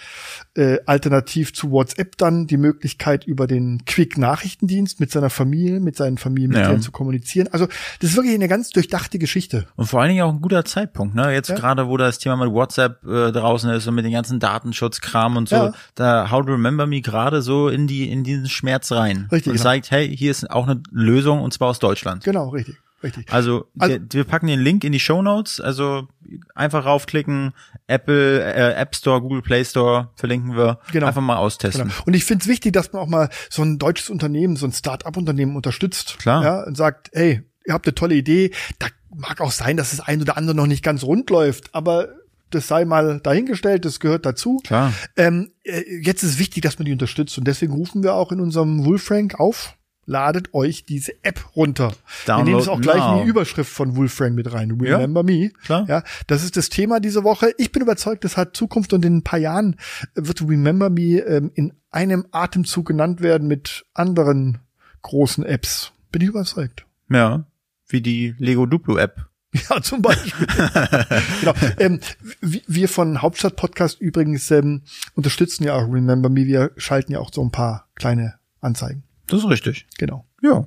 äh, alternativ zu WhatsApp dann die Möglichkeit, über den Quick-Nachrichtendienst mit seiner Familie, mit seinen Familienmitgliedern Ja. zu kommunizieren. Also das ist wirklich eine ganz durchdachte Geschichte. Und vor allen Dingen auch ein guter Zeitpunkt, ne? Jetzt Ja. gerade, wo das Thema mit WhatsApp äh, draußen ist und mit den ganzen Datenschutzkram und so, Ja. da How to Remember Me gerade so in die in diesen Schmerz rein Richtig, und genau. sagt, hey, hier ist auch eine Lösung und zwar aus Deutschland. Genau, richtig, richtig. Also, Also- wir, wir packen den Link in die Show Notes, also einfach raufklicken, Apple äh, App Store, Google Play Store verlinken wir, Genau. einfach mal austesten. Genau. Und ich finde es wichtig, dass man auch mal so ein deutsches Unternehmen, so ein Start-up-Unternehmen unterstützt. Klar. Ja, und sagt, hey, ihr habt eine tolle Idee. Da mag auch sein, dass das ein oder andere noch nicht ganz rund läuft, aber das sei mal dahingestellt, das gehört dazu. Klar. Ähm, äh, jetzt ist wichtig, dass man die unterstützt und deswegen rufen wir auch in unserem Wolfrank auf. Ladet euch diese App runter. wir nehmen es Download auch gleich in now. die Überschrift von Wolfrank mit rein. Ja, Remember me. klar. Ja, das ist das Thema diese Woche. Ich bin überzeugt, das hat Zukunft und in ein paar Jahren wird Remember Me ähm, in einem Atemzug genannt werden mit anderen großen Apps. Bin ich überzeugt. Ja, wie die Lego Duplo App. Ja, zum Beispiel. genau. Ähm, wir von Hauptstadt Podcast übrigens ähm, unterstützen ja auch Remember Me. Wir schalten ja auch so ein paar kleine Anzeigen. Das ist richtig. Genau. Ja,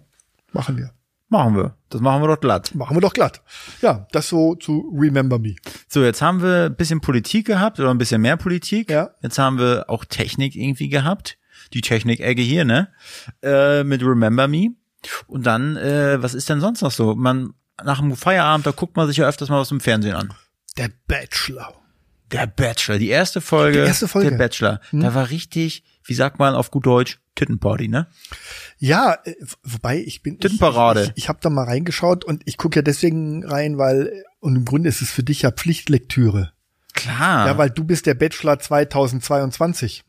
Machen wir. machen wir. Das machen wir doch glatt. Machen wir doch glatt. Ja, das so zu Remember Me. So, jetzt haben wir ein bisschen Politik gehabt oder ein bisschen mehr Politik. Ja. Jetzt haben wir auch Technik irgendwie gehabt. Die Technik-Ecke hier, ne? Äh, mit Remember Me. Und dann, äh, was ist denn sonst noch so? Man, nach dem Feierabend, da guckt man sich ja öfters mal was im Fernsehen an. Der Bachelor. Der Bachelor, die erste Folge. Die erste Folge. Hm? Der Bachelor. Da war richtig, wie sagt man auf gut Deutsch, Tittenparty, ne? Ja, äh, wobei ich bin. Tittenparade. Ich, ich, ich habe da mal reingeschaut und ich gucke ja deswegen rein, weil äh, und im Grunde ist es für dich ja Pflichtlektüre. Klar. Ja, weil du bist der Bachelor 2022.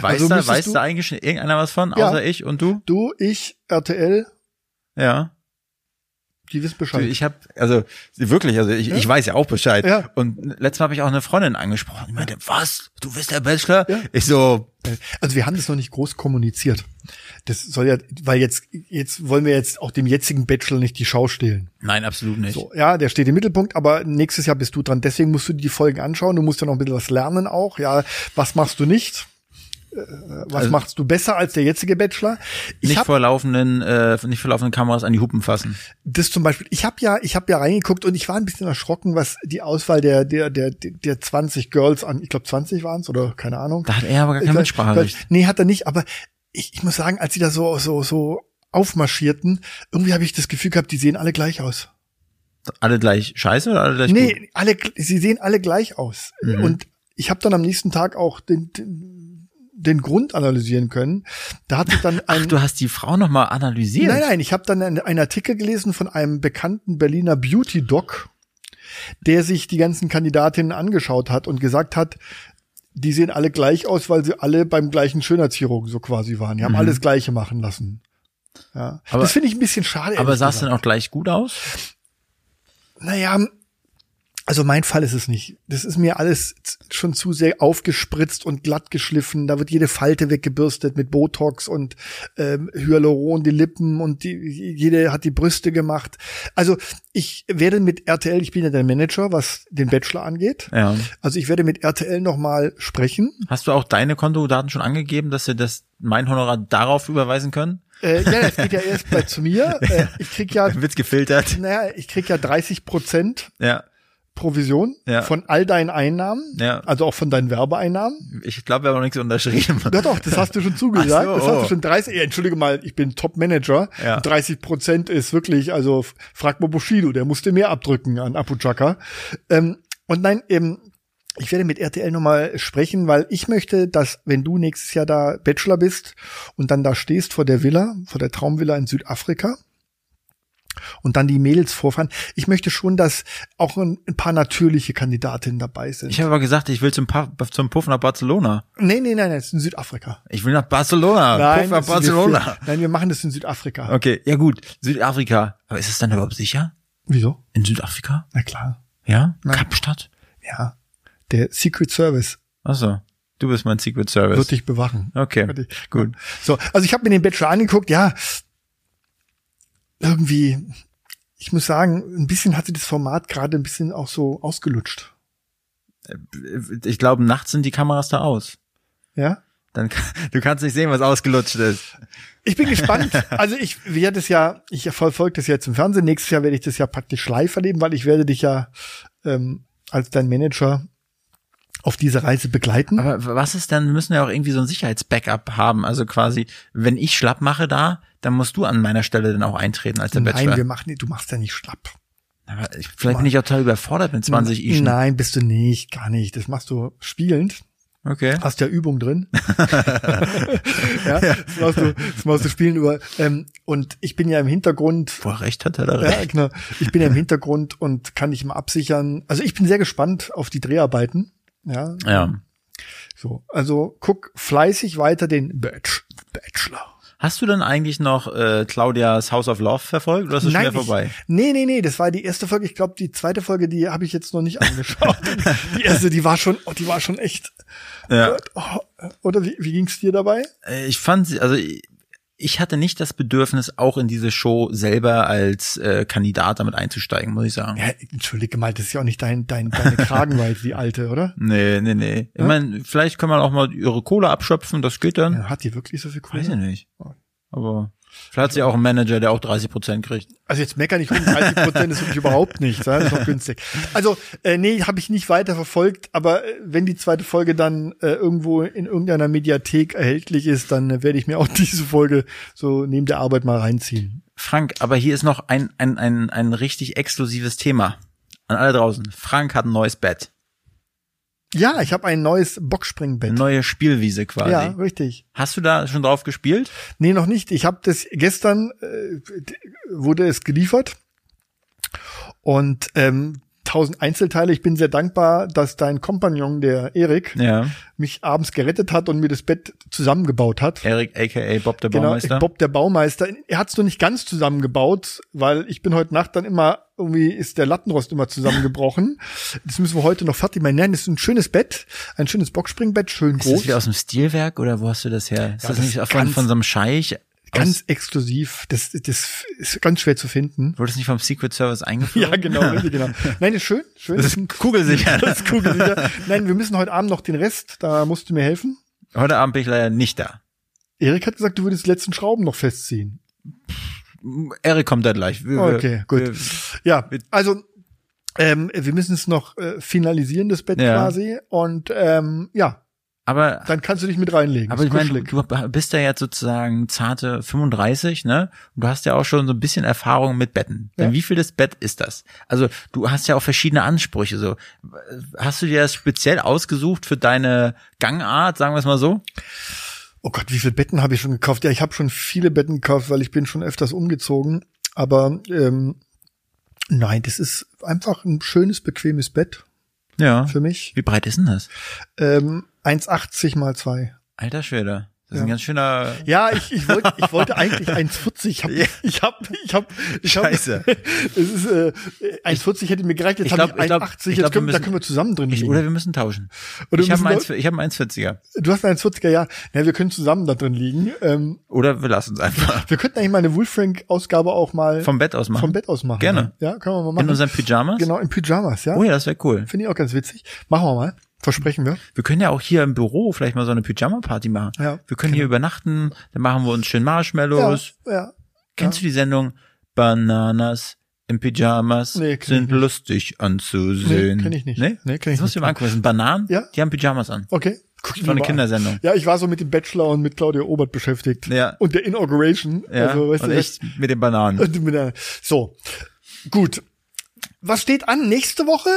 weiß also da, weiß du- da eigentlich irgendeiner was von, Ja. außer ich und du? Du, ich, RTL, Ja. Die wissen Bescheid. ich habe, also wirklich, also ich, ich weiß ja auch Bescheid. Ja. Und letztes Mal habe ich auch eine Freundin angesprochen. Die meinte, was? Du bist der Bachelor? Ja. Ich so, Also wir haben das noch nicht groß kommuniziert. Das soll ja, weil jetzt, jetzt wollen wir jetzt auch dem jetzigen Bachelor nicht die Schau stehlen. nein, absolut nicht. So, ja, der steht im Mittelpunkt, aber nächstes Jahr bist du dran. Deswegen musst du dir die Folgen anschauen. Du musst ja noch ein bisschen was lernen auch. Ja, was machst du nicht? Äh, Was Also- machst du besser als der jetzige Bachelor? Ich nicht hab vor laufenden, äh, nicht vor laufenden Kameras an die Hupen fassen. das zum Beispiel. Ich habe ja, ich habe ja reingeguckt und ich war ein bisschen erschrocken, was die Auswahl der der der der 20 Girls an, ich glaube 20 waren es oder keine Ahnung. Da hat er aber gar Ich kein weiß- Mitspracherecht. Nee, hat er nicht, aber ich, ich muss sagen, als sie da so, so, so aufmarschierten, irgendwie habe ich das Gefühl gehabt, die sehen alle gleich aus. Alle gleich scheiße oder alle gleich Nee, gut? alle, sie sehen alle gleich aus. Mhm. Und ich habe dann am nächsten Tag auch den, den, den Grund analysieren können. Da hat sich dann ein Ach, du hast die Frau noch mal analysiert. Nein, nein, ich habe dann einen, einen Artikel gelesen von einem bekannten Berliner Beauty-Doc, der sich die ganzen Kandidatinnen angeschaut hat und gesagt hat, die sehen alle gleich aus, weil sie alle beim gleichen Schönheitschirurgen so quasi waren. Die haben Mhm. alles Gleiche machen lassen. Ja. Aber- das finde ich ein bisschen schade. Aber sah es denn auch gleich gut aus? Naja, also mein Fall ist es nicht. Das ist mir alles schon zu sehr aufgespritzt und glatt geschliffen. Da wird jede Falte weggebürstet mit Botox und ähm, Hyaluron, die Lippen und die, jede hat die Brüste gemacht. Also ich werde mit RTL, ich bin ja der Manager, was den Bachelor angeht. Ja. Also ich werde mit RTL noch mal sprechen. Hast du auch deine Kontodaten schon angegeben, dass sie das mein Honorar darauf überweisen können? Äh, ja, das geht ja erst bei zu mir. Äh, ich krieg ja, Wird's gefiltert? naja, ich krieg ja 30 Prozent Ja. Provision Ja. von all deinen Einnahmen, Ja. also auch von deinen Werbeeinnahmen. Ich glaube, wir haben noch nichts unterschrieben. Doch, doch, das hast du schon zugesagt. So, das hast oh. du schon 30, äh, entschuldige mal, ich bin Top-Manager. Ja. 30 Prozent ist wirklich, also frag mal Bushido, der musste mehr abdrücken an Apu Chaka. Ähm, und nein, ähm, ich werde mit RTL nochmal sprechen, weil ich möchte, dass, wenn du nächstes Jahr da Bachelor bist und dann da stehst vor der Villa, vor der Traumvilla in Südafrika, und dann die Mädels vorfahren. Ich möchte schon, dass auch ein, paar natürliche Kandidatinnen dabei sind. Ich habe aber gesagt, ich will zum, Puff, zum Puff nach Barcelona. nee, nee, nein, das ist in Südafrika. Ich will nach Barcelona. Puff nach Barcelona. Wir, nein, wir machen das in Südafrika. Okay, ja gut. Südafrika. Aber ist es dann überhaupt sicher? Wieso? In Südafrika? Na klar. Ja? Nein. Kapstadt? Ja. Der Secret Service Achso. Du bist mein Secret Service. wird dich bewachen. Okay, gut. So, also ich habe mir den Bachelor angeguckt, ja. Irgendwie, ich muss sagen, ein bisschen hatte das Format gerade ein bisschen auch so ausgelutscht. Ich glaube, nachts sind die Kameras da aus. Ja? Dann du kannst nicht sehen, was ausgelutscht ist. Ich bin gespannt. Also ich werde es ja, ich verfolge das jetzt im Fernsehen. Nächstes Jahr werde ich das ja praktisch live erleben, weil ich werde dich ja ähm, als dein Manager auf diese Reise begleiten. Aber was ist denn, wir müssen ja auch irgendwie so ein Sicherheitsbackup haben. Also quasi, wenn ich schlapp mache da, dann musst du an meiner Stelle dann auch eintreten als der Nein, Bachelor. wir machen, du machst ja nicht schlapp. Aber ich, vielleicht bin ich auch total überfordert mit 20 Ischen. Nein, bist du nicht, gar nicht. Das machst du spielend. Okay. Hast ja Übung drin. ja, das machst du, das machst du spielen über. Ähm, und ich bin ja im Hintergrund. Wo er recht hat, er recht. Ja, genau. Ich bin ja im Hintergrund und kann dich mal absichern. Also ich bin sehr gespannt auf die Dreharbeiten. Ja. Ja. So. Also guck fleißig weiter den Bachelor. Hast du denn eigentlich noch äh, Claudias House of Love verfolgt oder ist es schon wieder vorbei? Nee, nee, nee, das war die erste Folge. Ich glaube, die zweite Folge, die habe ich jetzt noch nicht angeschaut. die erste, die war schon, oh, die war schon echt. Ja. Oh, oder wie, wie ging's dir dabei? Äh, Ich fand sie, also ich- hatte nicht das Bedürfnis, auch in diese Show selber als äh, Kandidat damit einzusteigen, muss ich sagen. Ja, entschuldige mal, das ist ja auch nicht dein, dein, deine Kragenweite, die alte, oder? Nee, nee, nee. Ich meine, vielleicht kann man auch mal ihre Kohle abschöpfen, das geht dann. Ja, hat die wirklich so viel Kohle? Weiß ich nicht. Aber vielleicht hat sie auch einen Manager, der auch 30 Prozent kriegt. Also jetzt mecker nicht rum, 30 Prozent ist wirklich überhaupt nichts, ja? das ist noch günstig. Also, äh, nee, habe ich nicht weiter verfolgt, aber äh, wenn die zweite Folge dann äh, irgendwo in irgendeiner Mediathek erhältlich ist, dann äh, werde ich mir auch diese Folge so neben der Arbeit mal reinziehen. Frank, aber hier ist noch ein, ein, ein, ein richtig exklusives Thema. An alle draußen. Frank hat ein neues Bett. Ja, ich habe ein neues Eine Boxspringbett. neue Spielwiese quasi. Ja, richtig. Hast du da schon drauf gespielt? Nee, noch nicht. Ich habe das gestern äh, wurde es geliefert und ähm, tausend Einzelteile. Ich bin sehr dankbar, dass dein Kompagnon, der Erik, Ja. mich abends gerettet hat und mir das Bett zusammengebaut hat. Eric, aka Bob der Genau, Baumeister. Bob der Baumeister. Er hat es nur nicht ganz zusammengebaut, weil ich bin heute Nacht dann immer, irgendwie ist der Lattenrost immer zusammengebrochen. Das müssen wir heute noch fertig machen. Nein, das ist ein schönes Bett, ein schönes Boxspringbett, schön ist das groß. wieder aus dem Stilwerk oder wo hast du das her? Ist Ja, das, das nicht von, von so einem Scheich? Ganz Aus, exklusiv. Das, das ist ganz schwer zu finden. wurde das nicht vom Secret Service eingeführt? Ja, genau, richtig, genau. Nein, ist schön, schön. Das ist kugelsicher. Das ist kugelsicher. Nein, wir müssen heute Abend noch den Rest, da musst du mir helfen. Heute Abend bin ich leider nicht da. Erik hat gesagt, du würdest die letzten Schrauben noch festziehen. Eric kommt da gleich. Wir- Okay, gut. Wir, Ja, also ähm, wir müssen es noch äh, finalisieren, das Bett Ja. quasi. Und ähm, ja, Aber Dann kannst du dich mit reinlegen. aber ich meine, du bist ja jetzt sozusagen zarte 35, ne? Und du hast ja auch schon so ein bisschen Erfahrung mit Betten. Ja. Denn wie viel das Bett ist das? Also du hast ja auch verschiedene Ansprüche. So, hast du dir das speziell ausgesucht für deine Gangart, sagen wir es mal so? Oh Gott, wie viele Betten habe ich schon gekauft? Ja, ich habe schon viele Betten gekauft, weil ich bin schon öfters umgezogen. Aber ähm, nein, das ist einfach ein schönes, bequemes Bett Ja. für mich. Wie breit ist denn das? Ähm, 1,80 mal 2. Alter Schwede. Das ist Ja. ein ganz schöner. Ja, ich, ich wollte ich wollte eigentlich 1,40. Ich habe Ja. ich habe ich habe ich habe Scheiße. es ist äh, 1,40 hätte mir gereicht, jetzt habe ich ich glaub- 1,80, ich jetzt glaub, können, da müssen- können wir zusammen drin Ich, liegen. oder wir müssen tauschen. Oder ich habe müssen einen, wir- 1, ich hab einen 1,40er. du hast einen 1,40er, ja. ja. Wir können zusammen da drin liegen. Ähm, Oder wir lassen es einfach. wir könnten eigentlich mal eine Wolfrank-Ausgabe auch mal Vom Bett aus machen. vom Bett aus machen. Gerne. Ja, können wir mal In machen. unseren Pyjamas? Genau, in Pyjamas, ja. Oh ja, das wäre cool. Finde ich auch ganz witzig. Machen wir mal. Versprechen wir. Wir können ja auch hier im Büro vielleicht mal so eine Pyjama-Party machen. Ja, wir können hier übernachten, dann machen wir uns schön Marshmallows. Ja, ja. Kennst du die Sendung Bananas in Pyjamas Nee, sind lustig anzusehen? Nee, kenn ich nicht. Nee, Nee, kenn ich das musst du dir mal angucken. Das sind Bananen, Ja. die haben Pyjamas an. Okay. Guck ich war eine an. Kindersendung. Ja, ich war so mit dem Bachelor und mit Claudia Obert beschäftigt. Ja. Und der Inauguration. Ja, Also, weißt und du, ich mit den Bananen. Mit der- So, gut. Was steht an nächste Woche?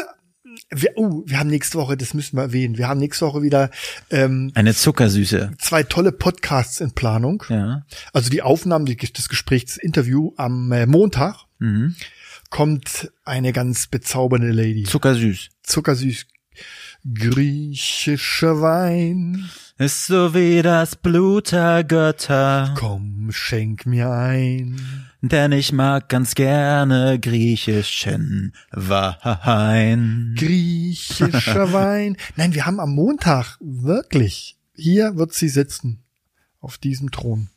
Wir, oh, wir haben nächste Woche, das müssen wir erwähnen. Wir haben nächste Woche wieder ähm, Eine Zuckersüße. zwei tolle Podcasts in Planung. Ja. Also die Aufnahmen die, das Interview am äh, Montag Mhm. kommt eine ganz bezaubernde Lady. Zuckersüß. Zuckersüß. Griechischer Wein. Ist so wie das Blut der Götter, Komm, schenk mir ein. Denn ich mag ganz gerne griechischen Wein. Griechischer Wein. Nein, wir haben am Montag wirklich. Hier wird sie sitzen. Auf diesem Thron.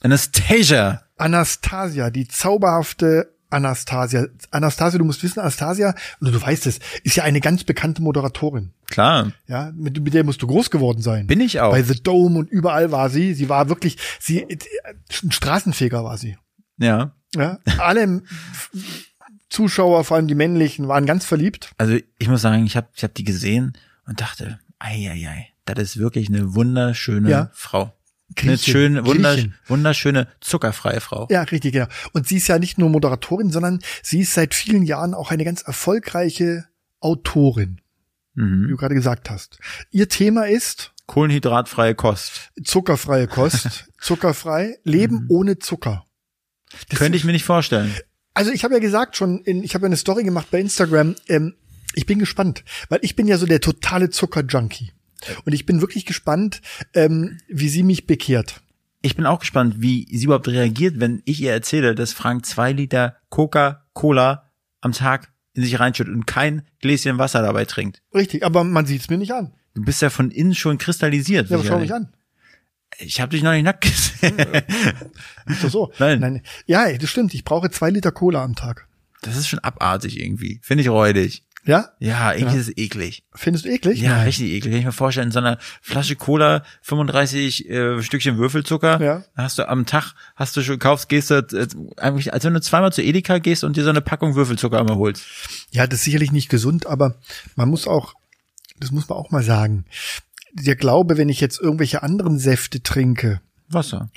Anastasia. Anastasia, die zauberhafte Anastasia. Anastasia, du musst wissen, Anastasia, oder du weißt es, ist ja eine ganz bekannte Moderatorin. Klar. Ja, mit, mit der musst du groß geworden sein. Bin ich auch. Bei The Dome und überall war sie. Sie war wirklich, sie, ein Straßenfeger war sie. Ja. Ja, alle Zuschauer, vor allem die männlichen, waren ganz verliebt. Also ich muss sagen, ich habe ich hab die gesehen und dachte, ei, ei, ei, das ist wirklich eine wunderschöne Ja. Frau. Eine Griechin. schöne, wundersch wunderschöne, zuckerfreie Frau. Ja, richtig, genau. Und sie ist ja nicht nur Moderatorin, sondern sie ist seit vielen Jahren auch eine ganz erfolgreiche Autorin, wie Mhm. du gerade gesagt hast. Ihr Thema ist Kohlenhydratfreie Kost. zuckerfreie Kost, zuckerfrei, Leben ohne Zucker. Das- Könnte ich mir nicht vorstellen. Also ich habe ja gesagt schon, in, ich habe ja eine Story gemacht bei Instagram. Ähm, ich bin gespannt, weil ich bin ja so der totale Zucker-Junkie. Und ich bin wirklich gespannt, ähm, wie sie mich bekehrt. Ich bin auch gespannt, wie sie überhaupt reagiert, wenn ich ihr erzähle, dass Frank zwei Liter Coca-Cola am Tag in sich reinschüttet und kein Gläschen Wasser dabei trinkt. Richtig, aber man sieht's mir nicht an. Du bist ja von innen schon kristallisiert. Ja, aber schau mich an. Ich habe dich noch nicht nackt gesehen. Ist doch so. Nein. Nein. Ja, das stimmt. Ich brauche zwei Liter Cola am Tag. Das ist schon abartig irgendwie. Finde ich räudig. Ja? Ja, irgendwie Ja. ist es eklig. Findest du eklig? Ja, Nein. richtig eklig. Kann ich mir vorstellen, in so einer Flasche Cola, 35 äh, Stückchen Würfelzucker. Ja. Hast du am Tag, hast du schon kaufst, gehst du äh, eigentlich, als wenn du zweimal zu Edeka gehst und dir so eine Packung Würfelzucker einmal holst. Ja, das ist sicherlich nicht gesund, aber man muss auch, das muss man auch mal sagen. Der Glaube, wenn ich jetzt irgendwelche anderen Säfte trinke, Wasser.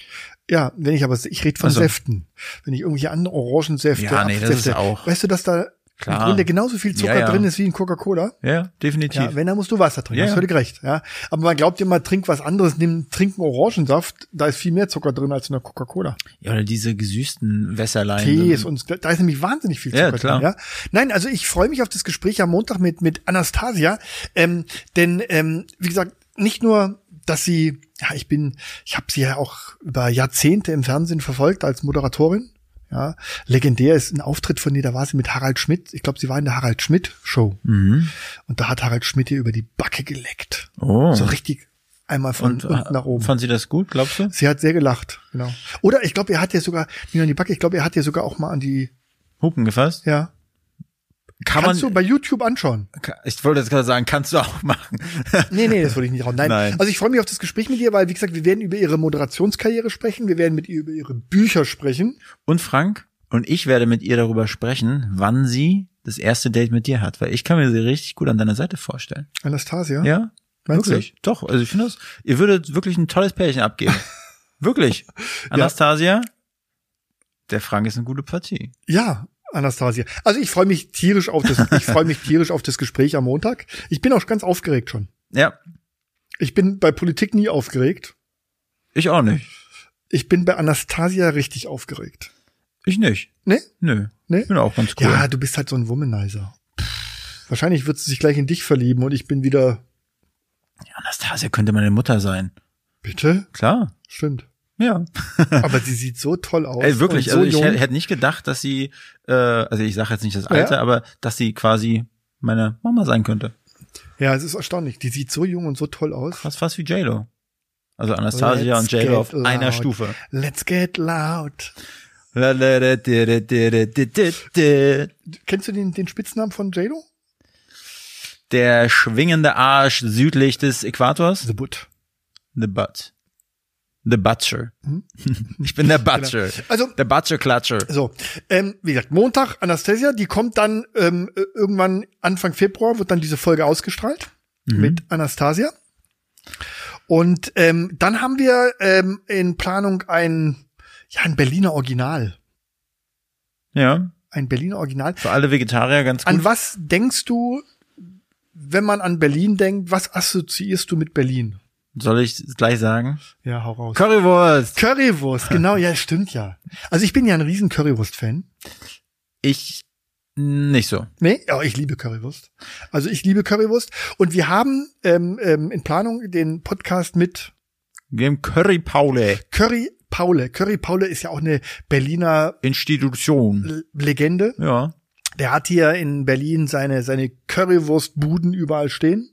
Ja, wenn ich aber, ich rede von Ach so. Säften. Wenn ich irgendwelche andere Orangensäfte, Ja, nee, das ist auch- weißt du, dass da Klar. im Grunde genauso viel Zucker Ja, ja. drin ist wie in Coca-Cola? Ja, definitiv. Ja, wenn, dann musst du Wasser trinken. Ja, Hast ja. völlig recht, ja. Aber man glaubt immer, trink was anderes, nimm, trink einen Orangensaft, da ist viel mehr Zucker drin als in der Coca-Cola. Ja, oder diese gesüßten Wässerlein. Tees und da ist nämlich wahnsinnig viel Ja, Zucker klar. drin, ja. Nein, also ich freue mich auf das Gespräch am Montag mit, mit Anastasia, ähm, denn, ähm, wie gesagt, nicht nur, dass sie, ja, ich bin, ich habe sie ja auch über Jahrzehnte im Fernsehen verfolgt als Moderatorin. Ja, legendär ist ein Auftritt von ihr, da war sie mit Harald Schmidt. Ich glaube, sie war in der Harald Schmidt Show. Mhm. Und da hat Harald Schmidt ihr über die Backe geleckt. Oh. So richtig einmal von und unten nach oben. Fand sie das gut, glaubst du? Sie hat sehr gelacht, genau. Oder ich glaube, er hat ja sogar, nicht an die Backe, ich glaube, er hat ja sogar auch mal an die, Hupen gefasst? ja. Kann Kannst man, du bei YouTube anschauen. ich wollte jetzt gerade sagen, kannst du auch machen. Nee, nee, das würde ich nicht raus. Nein. Nein. Also ich freue mich auf das Gespräch mit ihr, weil, wie gesagt, wir werden über ihre Moderationskarriere sprechen, wir werden mit ihr über ihre Bücher sprechen. Und Frank und ich werde mit ihr darüber sprechen, wann sie das erste Date mit dir hat, weil ich kann mir sie richtig gut an deiner Seite vorstellen. Anastasia? Ja? Meinst du? wirklich. Doch, also ich finde das, ihr würdet wirklich ein tolles Pärchen abgeben. wirklich. Anastasia, der Frank ist eine gute Partie. Ja, Anastasia. Also ich freue mich tierisch auf das, ich freue mich tierisch auf das Gespräch am Montag. Ich bin auch ganz aufgeregt schon. Ja, Ich bin bei Politik nie aufgeregt. ich auch nicht. Ich bin bei Anastasia richtig aufgeregt. Ich nicht. Ne? Nö. Ne? Ich bin auch ganz cool. Ja, du bist halt so ein Womanizer. Wahrscheinlich wird sie sich gleich in dich verlieben und ich bin wieder. Anastasia könnte meine Mutter sein. Bitte? Klar. Stimmt. Ja. Aber sie sieht so toll aus. Ey, wirklich, und so also ich hätte nicht gedacht, dass sie, äh, also ich sage jetzt nicht das Alter, Ja. aber dass sie quasi meine Mama sein könnte. Ja, es ist erstaunlich. Die sieht so jung und so toll aus. Fast fast wie JLo. Also Anastasia Let's und JLo auf get einer loud. Stufe. Let's get loud. Der Kennst du den, den Spitznamen von JLo? schwingende Arsch südlich des Äquators. The Butt. The Butt. The Butcher. Ich bin der Butcher. Also, Der Butcher-Klatscher. so, ähm, wie gesagt, Montag, Anastasia, die kommt dann ähm, äh, irgendwann Anfang Februar, wird dann diese Folge ausgestrahlt mit Anastasia. Und ähm, dann haben wir ähm, in Planung ein, ja, ein Berliner Original. Ja. Ein Berliner Original. Für alle Vegetarier ganz gut. An was denkst du, wenn man an Berlin denkt? Was assoziierst du mit Berlin? Soll ich gleich sagen? Ja, hau raus. Currywurst. Currywurst, genau, ja, stimmt ja. Also ich bin ja ein riesen Currywurst-Fan. Ich nicht so. Nee, ja, ich liebe Currywurst. Also ich liebe Currywurst. Und wir haben ähm, ähm, in Planung den Podcast mit haben Curry Paule. Curry Paule. Curry Paule ist ja auch eine Berliner Institution. Legende. Ja. Der hat hier in Berlin seine, seine Currywurstbuden überall stehen.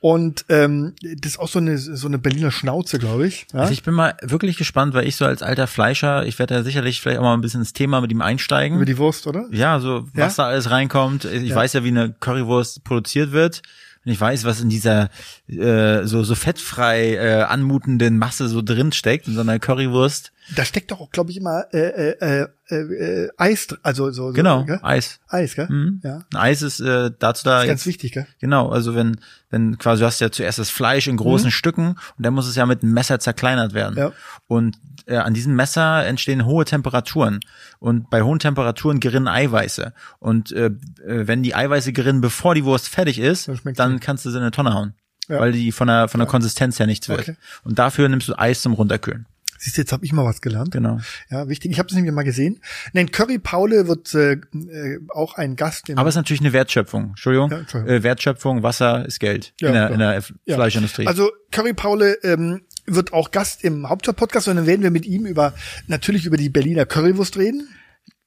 Und ähm, das ist auch so eine, so eine Berliner Schnauze, glaube ich. Ja? Also ich bin mal wirklich gespannt, weil ich so als alter Fleischer, ich werde da sicherlich vielleicht auch mal ein bisschen ins Thema mit ihm einsteigen. Über die Wurst, oder? ja, so was Ja? da alles reinkommt. Ich weiß ja, wie eine Currywurst produziert wird. Und ich weiß, was in dieser äh, so so fettfrei äh, anmutenden Masse so drin steckt in so einer Currywurst. Da steckt doch auch, glaube ich, immer äh, äh, äh, äh, Eis, also so, so Genau, gell? Eis. Eis, gell? Mhm. Ja. Eis ist äh, dazu da Ist ganz jetzt wichtig, gell? Genau, also wenn, wenn quasi du hast ja zuerst das Fleisch in großen Stücken und dann muss es ja mit einem Messer zerkleinert werden. Ja. Und äh, an diesem Messer entstehen hohe Temperaturen. Und bei hohen Temperaturen gerinnen Eiweiße. Und äh, äh, wenn die Eiweiße gerinnen, bevor die Wurst fertig ist, Dann dann kannst du sie in eine Tonne hauen. Ja. Weil die von der, von der Konsistenz her nichts wird. Okay. Und dafür nimmst du Eis zum Runterkühlen. Siehst du, jetzt habe ich mal was gelernt. Genau. Ja, wichtig. Ich habe das nämlich mal gesehen. Nein, Curry Paule wird äh, äh, auch ein Gast im Aber es ist natürlich eine Wertschöpfung. Entschuldigung. Ja, Entschuldigung. Äh, Wertschöpfung, Wasser ist Geld Ja, in, der, in der Ja. Fleischindustrie. Also Curry Paule ähm, wird auch Gast im Hauptstadt-Podcast und dann werden wir mit ihm über natürlich über die Berliner Currywurst reden.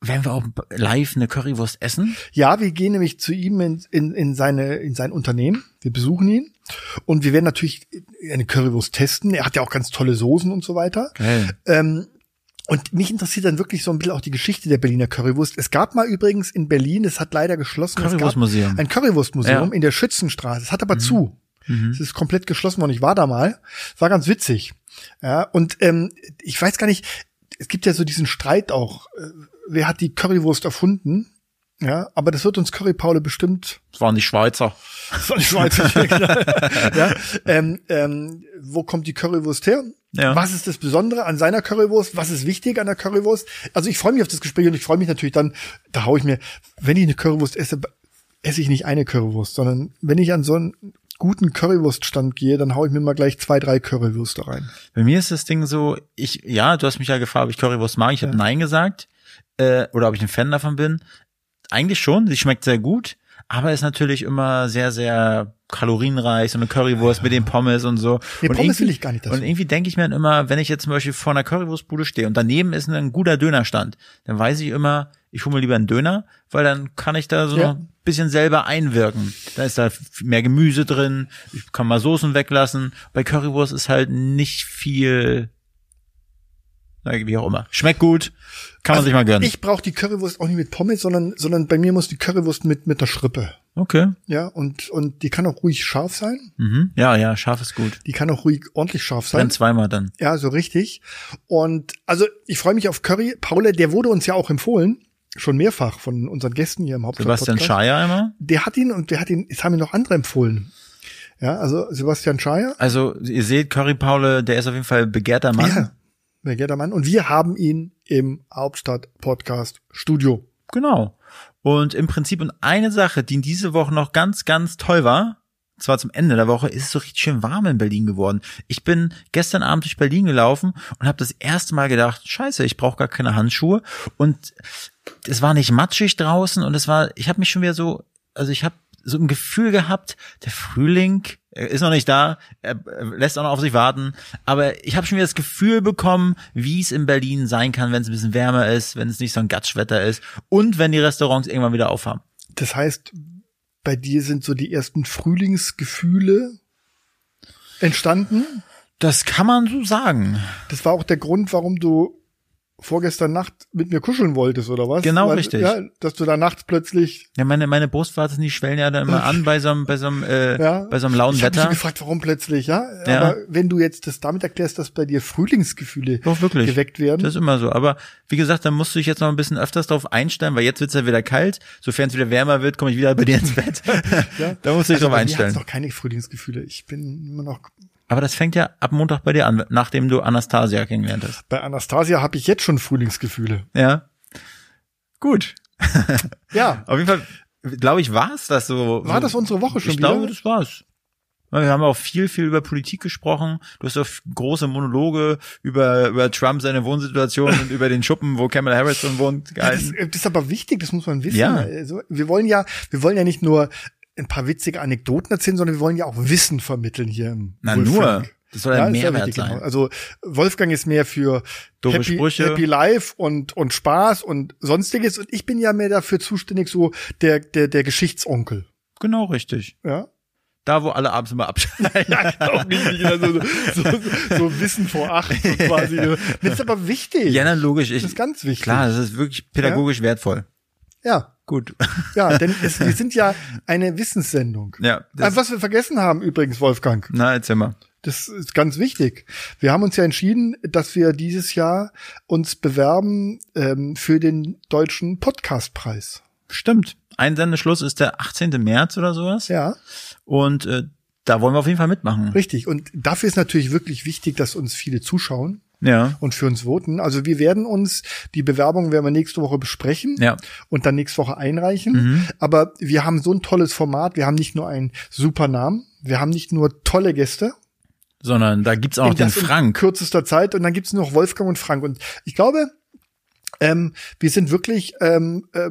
Werden wir auch live eine Currywurst essen? Ja, wir gehen nämlich zu ihm in, in, in, seine, in sein Unternehmen. Wir besuchen ihn. Und wir werden natürlich eine Currywurst testen. Er hat ja auch ganz tolle Soßen und so weiter. Geil. Ähm, und mich interessiert dann wirklich so ein bisschen auch die Geschichte der Berliner Currywurst. Es gab mal übrigens in Berlin, es hat leider geschlossen, Currywurstmuseum. ein Currywurstmuseum Ja. Mhm. in der Schützenstraße. Es hat aber zu. Es ist komplett geschlossen worden. Ich war da mal. Es war ganz witzig. Ja, und ähm, ich weiß gar nicht, es gibt ja so diesen Streit auch, äh, wer hat die Currywurst erfunden? Ja, aber das wird uns Curry Paule bestimmt Das waren die Schweizer. von der Schweiz. genau. ja, ähm, ähm, wo kommt die Currywurst her? Ja. Was ist das Besondere an seiner Currywurst? Was ist wichtig an der Currywurst? Also ich freue mich auf das Gespräch und ich freue mich natürlich dann, da hau ich mir, wenn ich eine Currywurst esse, esse ich nicht eine Currywurst, sondern wenn ich an so einen guten Currywurststand gehe, dann hau ich mir mal gleich zwei, drei Currywürste rein. Bei mir ist das Ding so, ich, ja, du hast mich ja gefragt, ob ich Currywurst mag. Ich habe Nein gesagt. Äh, oder ob ich ein Fan davon bin. Eigentlich schon, sie schmeckt sehr gut, aber ist natürlich immer sehr, sehr kalorienreich, so eine Currywurst mit den Pommes und so. Nee, und Pommes irgendwie- will ich gar nicht dazu. Und irgendwie denke ich mir dann immer, wenn ich jetzt zum Beispiel vor einer Currywurstbude stehe und daneben ist ein guter Dönerstand, dann weiß ich immer, ich hole mir lieber einen Döner, weil dann kann ich da so Ja. ein bisschen selber einwirken. Da ist da mehr Gemüse drin, ich kann mal Soßen weglassen. Bei Currywurst ist halt nicht viel, wie auch immer. Schmeckt gut, kann man sich mal gönnen. Also Ich brauche die Currywurst auch nicht mit Pommes, sondern, sondern bei mir muss die Currywurst mit, mit der Schrippe. okay. Ja, und, und die kann auch ruhig scharf sein. Mhm. Ja, ja, scharf ist gut. Die kann auch ruhig ordentlich scharf sein. Brennt zweimal dann. Ja, so richtig. Und also ich freue mich auf Curry. Paul, der wurde uns ja auch empfohlen, schon mehrfach von unseren Gästen hier im Hauptstadt Sebastian Scheier immer. Der hat ihn und der hat ihn, es haben ihn noch andere empfohlen. Ja, also Sebastian Schreier. Also ihr seht, Curry Paule, der ist auf jeden Fall begehrter Mann. Ja, begehrter Mann. Und wir haben ihn im Hauptstadt Podcast Studio. Genau. Und im Prinzip und eine Sache, die in diese Woche noch ganz, ganz toll war, zwar zum Ende der Woche, ist es so richtig schön warm in Berlin geworden. Ich bin gestern Abend durch Berlin gelaufen und habe das erste Mal gedacht, scheiße, ich brauche gar keine Handschuhe. Und es war nicht matschig draußen und es war, ich habe mich schon wieder so, also ich habe so ein Gefühl gehabt, der Frühling ist noch nicht da, er lässt auch noch auf sich warten, aber ich habe schon wieder das Gefühl bekommen, wie es in Berlin sein kann, wenn es ein bisschen wärmer ist, wenn es nicht so ein Gatschwetter ist und wenn die Restaurants irgendwann wieder aufhaben. Das heißt, bei dir sind so die ersten Frühlingsgefühle entstanden? Das kann man so sagen. Das war auch der Grund, warum du vorgestern Nacht mit mir kuscheln wolltest, oder was? Genau, Weil, richtig. Ja, dass du da nachts plötzlich. Ja, meine, meine Brustwarzen, die schwellen ja dann immer an bei so einem, bei so einem, äh, ja. bei so einem lauen ich Wetter. Ich habe gefragt, warum plötzlich, ja? ja? Aber wenn du jetzt das damit erklärst, dass bei dir Frühlingsgefühle Doch, wirklich. geweckt werden. Das ist immer so. Aber wie gesagt, dann musst du dich jetzt noch ein bisschen öfters drauf einstellen, weil jetzt wird's ja wieder kalt. Sofern es wieder wärmer wird, komme ich wieder bei dir ins Bett. ja. Da musst du dich also drauf einstellen. Ich habe noch keine Frühlingsgefühle. Ich bin immer noch aber das fängt ja ab Montag bei dir an, nachdem du Anastasia kennengelernt hast. Bei Anastasia habe ich jetzt schon Frühlingsgefühle. Ja. Gut. ja. Auf jeden Fall, glaube ich, war es das so. War das unsere Woche schon ich wieder? Ich glaube, das war's. Wir haben auch viel, viel über Politik gesprochen. Du hast auch große Monologe über, über Trump, seine Wohnsituation und über den Schuppen, wo Kamala Harris drin wohnt. Ja, das, das, ist aber wichtig, das muss man wissen. Ja. Also, wir wollen ja, wir wollen ja nicht nur ein paar witzige Anekdoten erzählen, sondern wir wollen ja auch Wissen vermitteln hier im Na Wolfgang. nur. Das soll ja, ein Mehrwert richtig, sein. Genau. Also Wolfgang ist mehr für Happy, Happy Life und, und Spaß und sonstiges. Und ich bin ja mehr dafür zuständig, so der, der, der Geschichtsonkel. Genau richtig. Ja. Da, wo alle abends immer abschalten. ja, genau, nicht, so, so, so, Wissen vor acht so quasi. Das ist aber wichtig. Ja, na, logisch. Ich, das ist ganz wichtig. Klar, das ist wirklich pädagogisch ja? wertvoll. Ja. Gut. Ja, denn es, wir sind ja eine Wissenssendung. Ja. Das Was wir vergessen haben übrigens, Wolfgang. Na, erzähl mal. Das ist ganz wichtig. Wir haben uns ja entschieden, dass wir dieses Jahr uns bewerben ähm, für den deutschen Podcastpreis. Stimmt. Einsendeschluss ist der 18. März oder sowas. Ja. Und äh, da wollen wir auf jeden Fall mitmachen. Richtig. Und dafür ist natürlich wirklich wichtig, dass uns viele zuschauen ja. und für uns voten. Also wir werden uns, die Bewerbung werden wir nächste Woche besprechen ja. und dann nächste Woche einreichen. Mhm. Aber wir haben so ein tolles Format, wir haben nicht nur einen super Namen, wir haben nicht nur tolle Gäste, sondern da gibt's auch noch den Frank. In kürzester Zeit und dann gibt's noch Wolfgang und Frank. Und ich glaube, ähm, wir sind wirklich ähm, äh,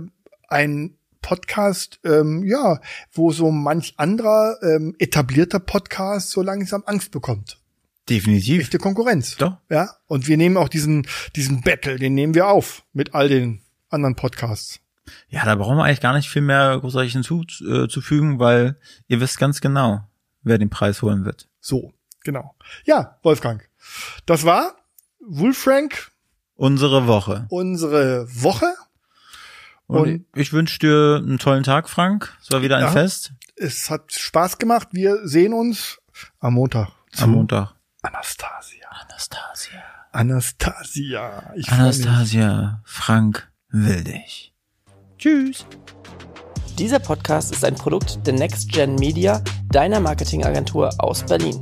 ein Podcast, ähm, ja, wo so manch anderer ähm, etablierter Podcast so langsam Angst bekommt. Definitiv. Echte Konkurrenz. Doch. Ja. Und wir nehmen auch diesen, diesen Battle, den nehmen wir auf mit all den anderen Podcasts. Ja, da brauchen wir eigentlich gar nicht viel mehr großartig hinzuzufügen, äh, weil ihr wisst ganz genau, wer den Preis holen wird. So, genau. Ja, Wolfgang. Das war Wolfrank. Unsere Woche. Unsere Woche. Und, Und ich wünsche dir einen tollen Tag, Frank. Es war wieder ein ja, Fest. Es hat Spaß gemacht. Wir sehen uns am Montag. Am Montag. Anastasia. Anastasia. Anastasia. Ich Anastasia Frank will dich. Tschüss. Dieser Podcast ist ein Produkt der Next Gen Media, deiner Marketingagentur aus Berlin.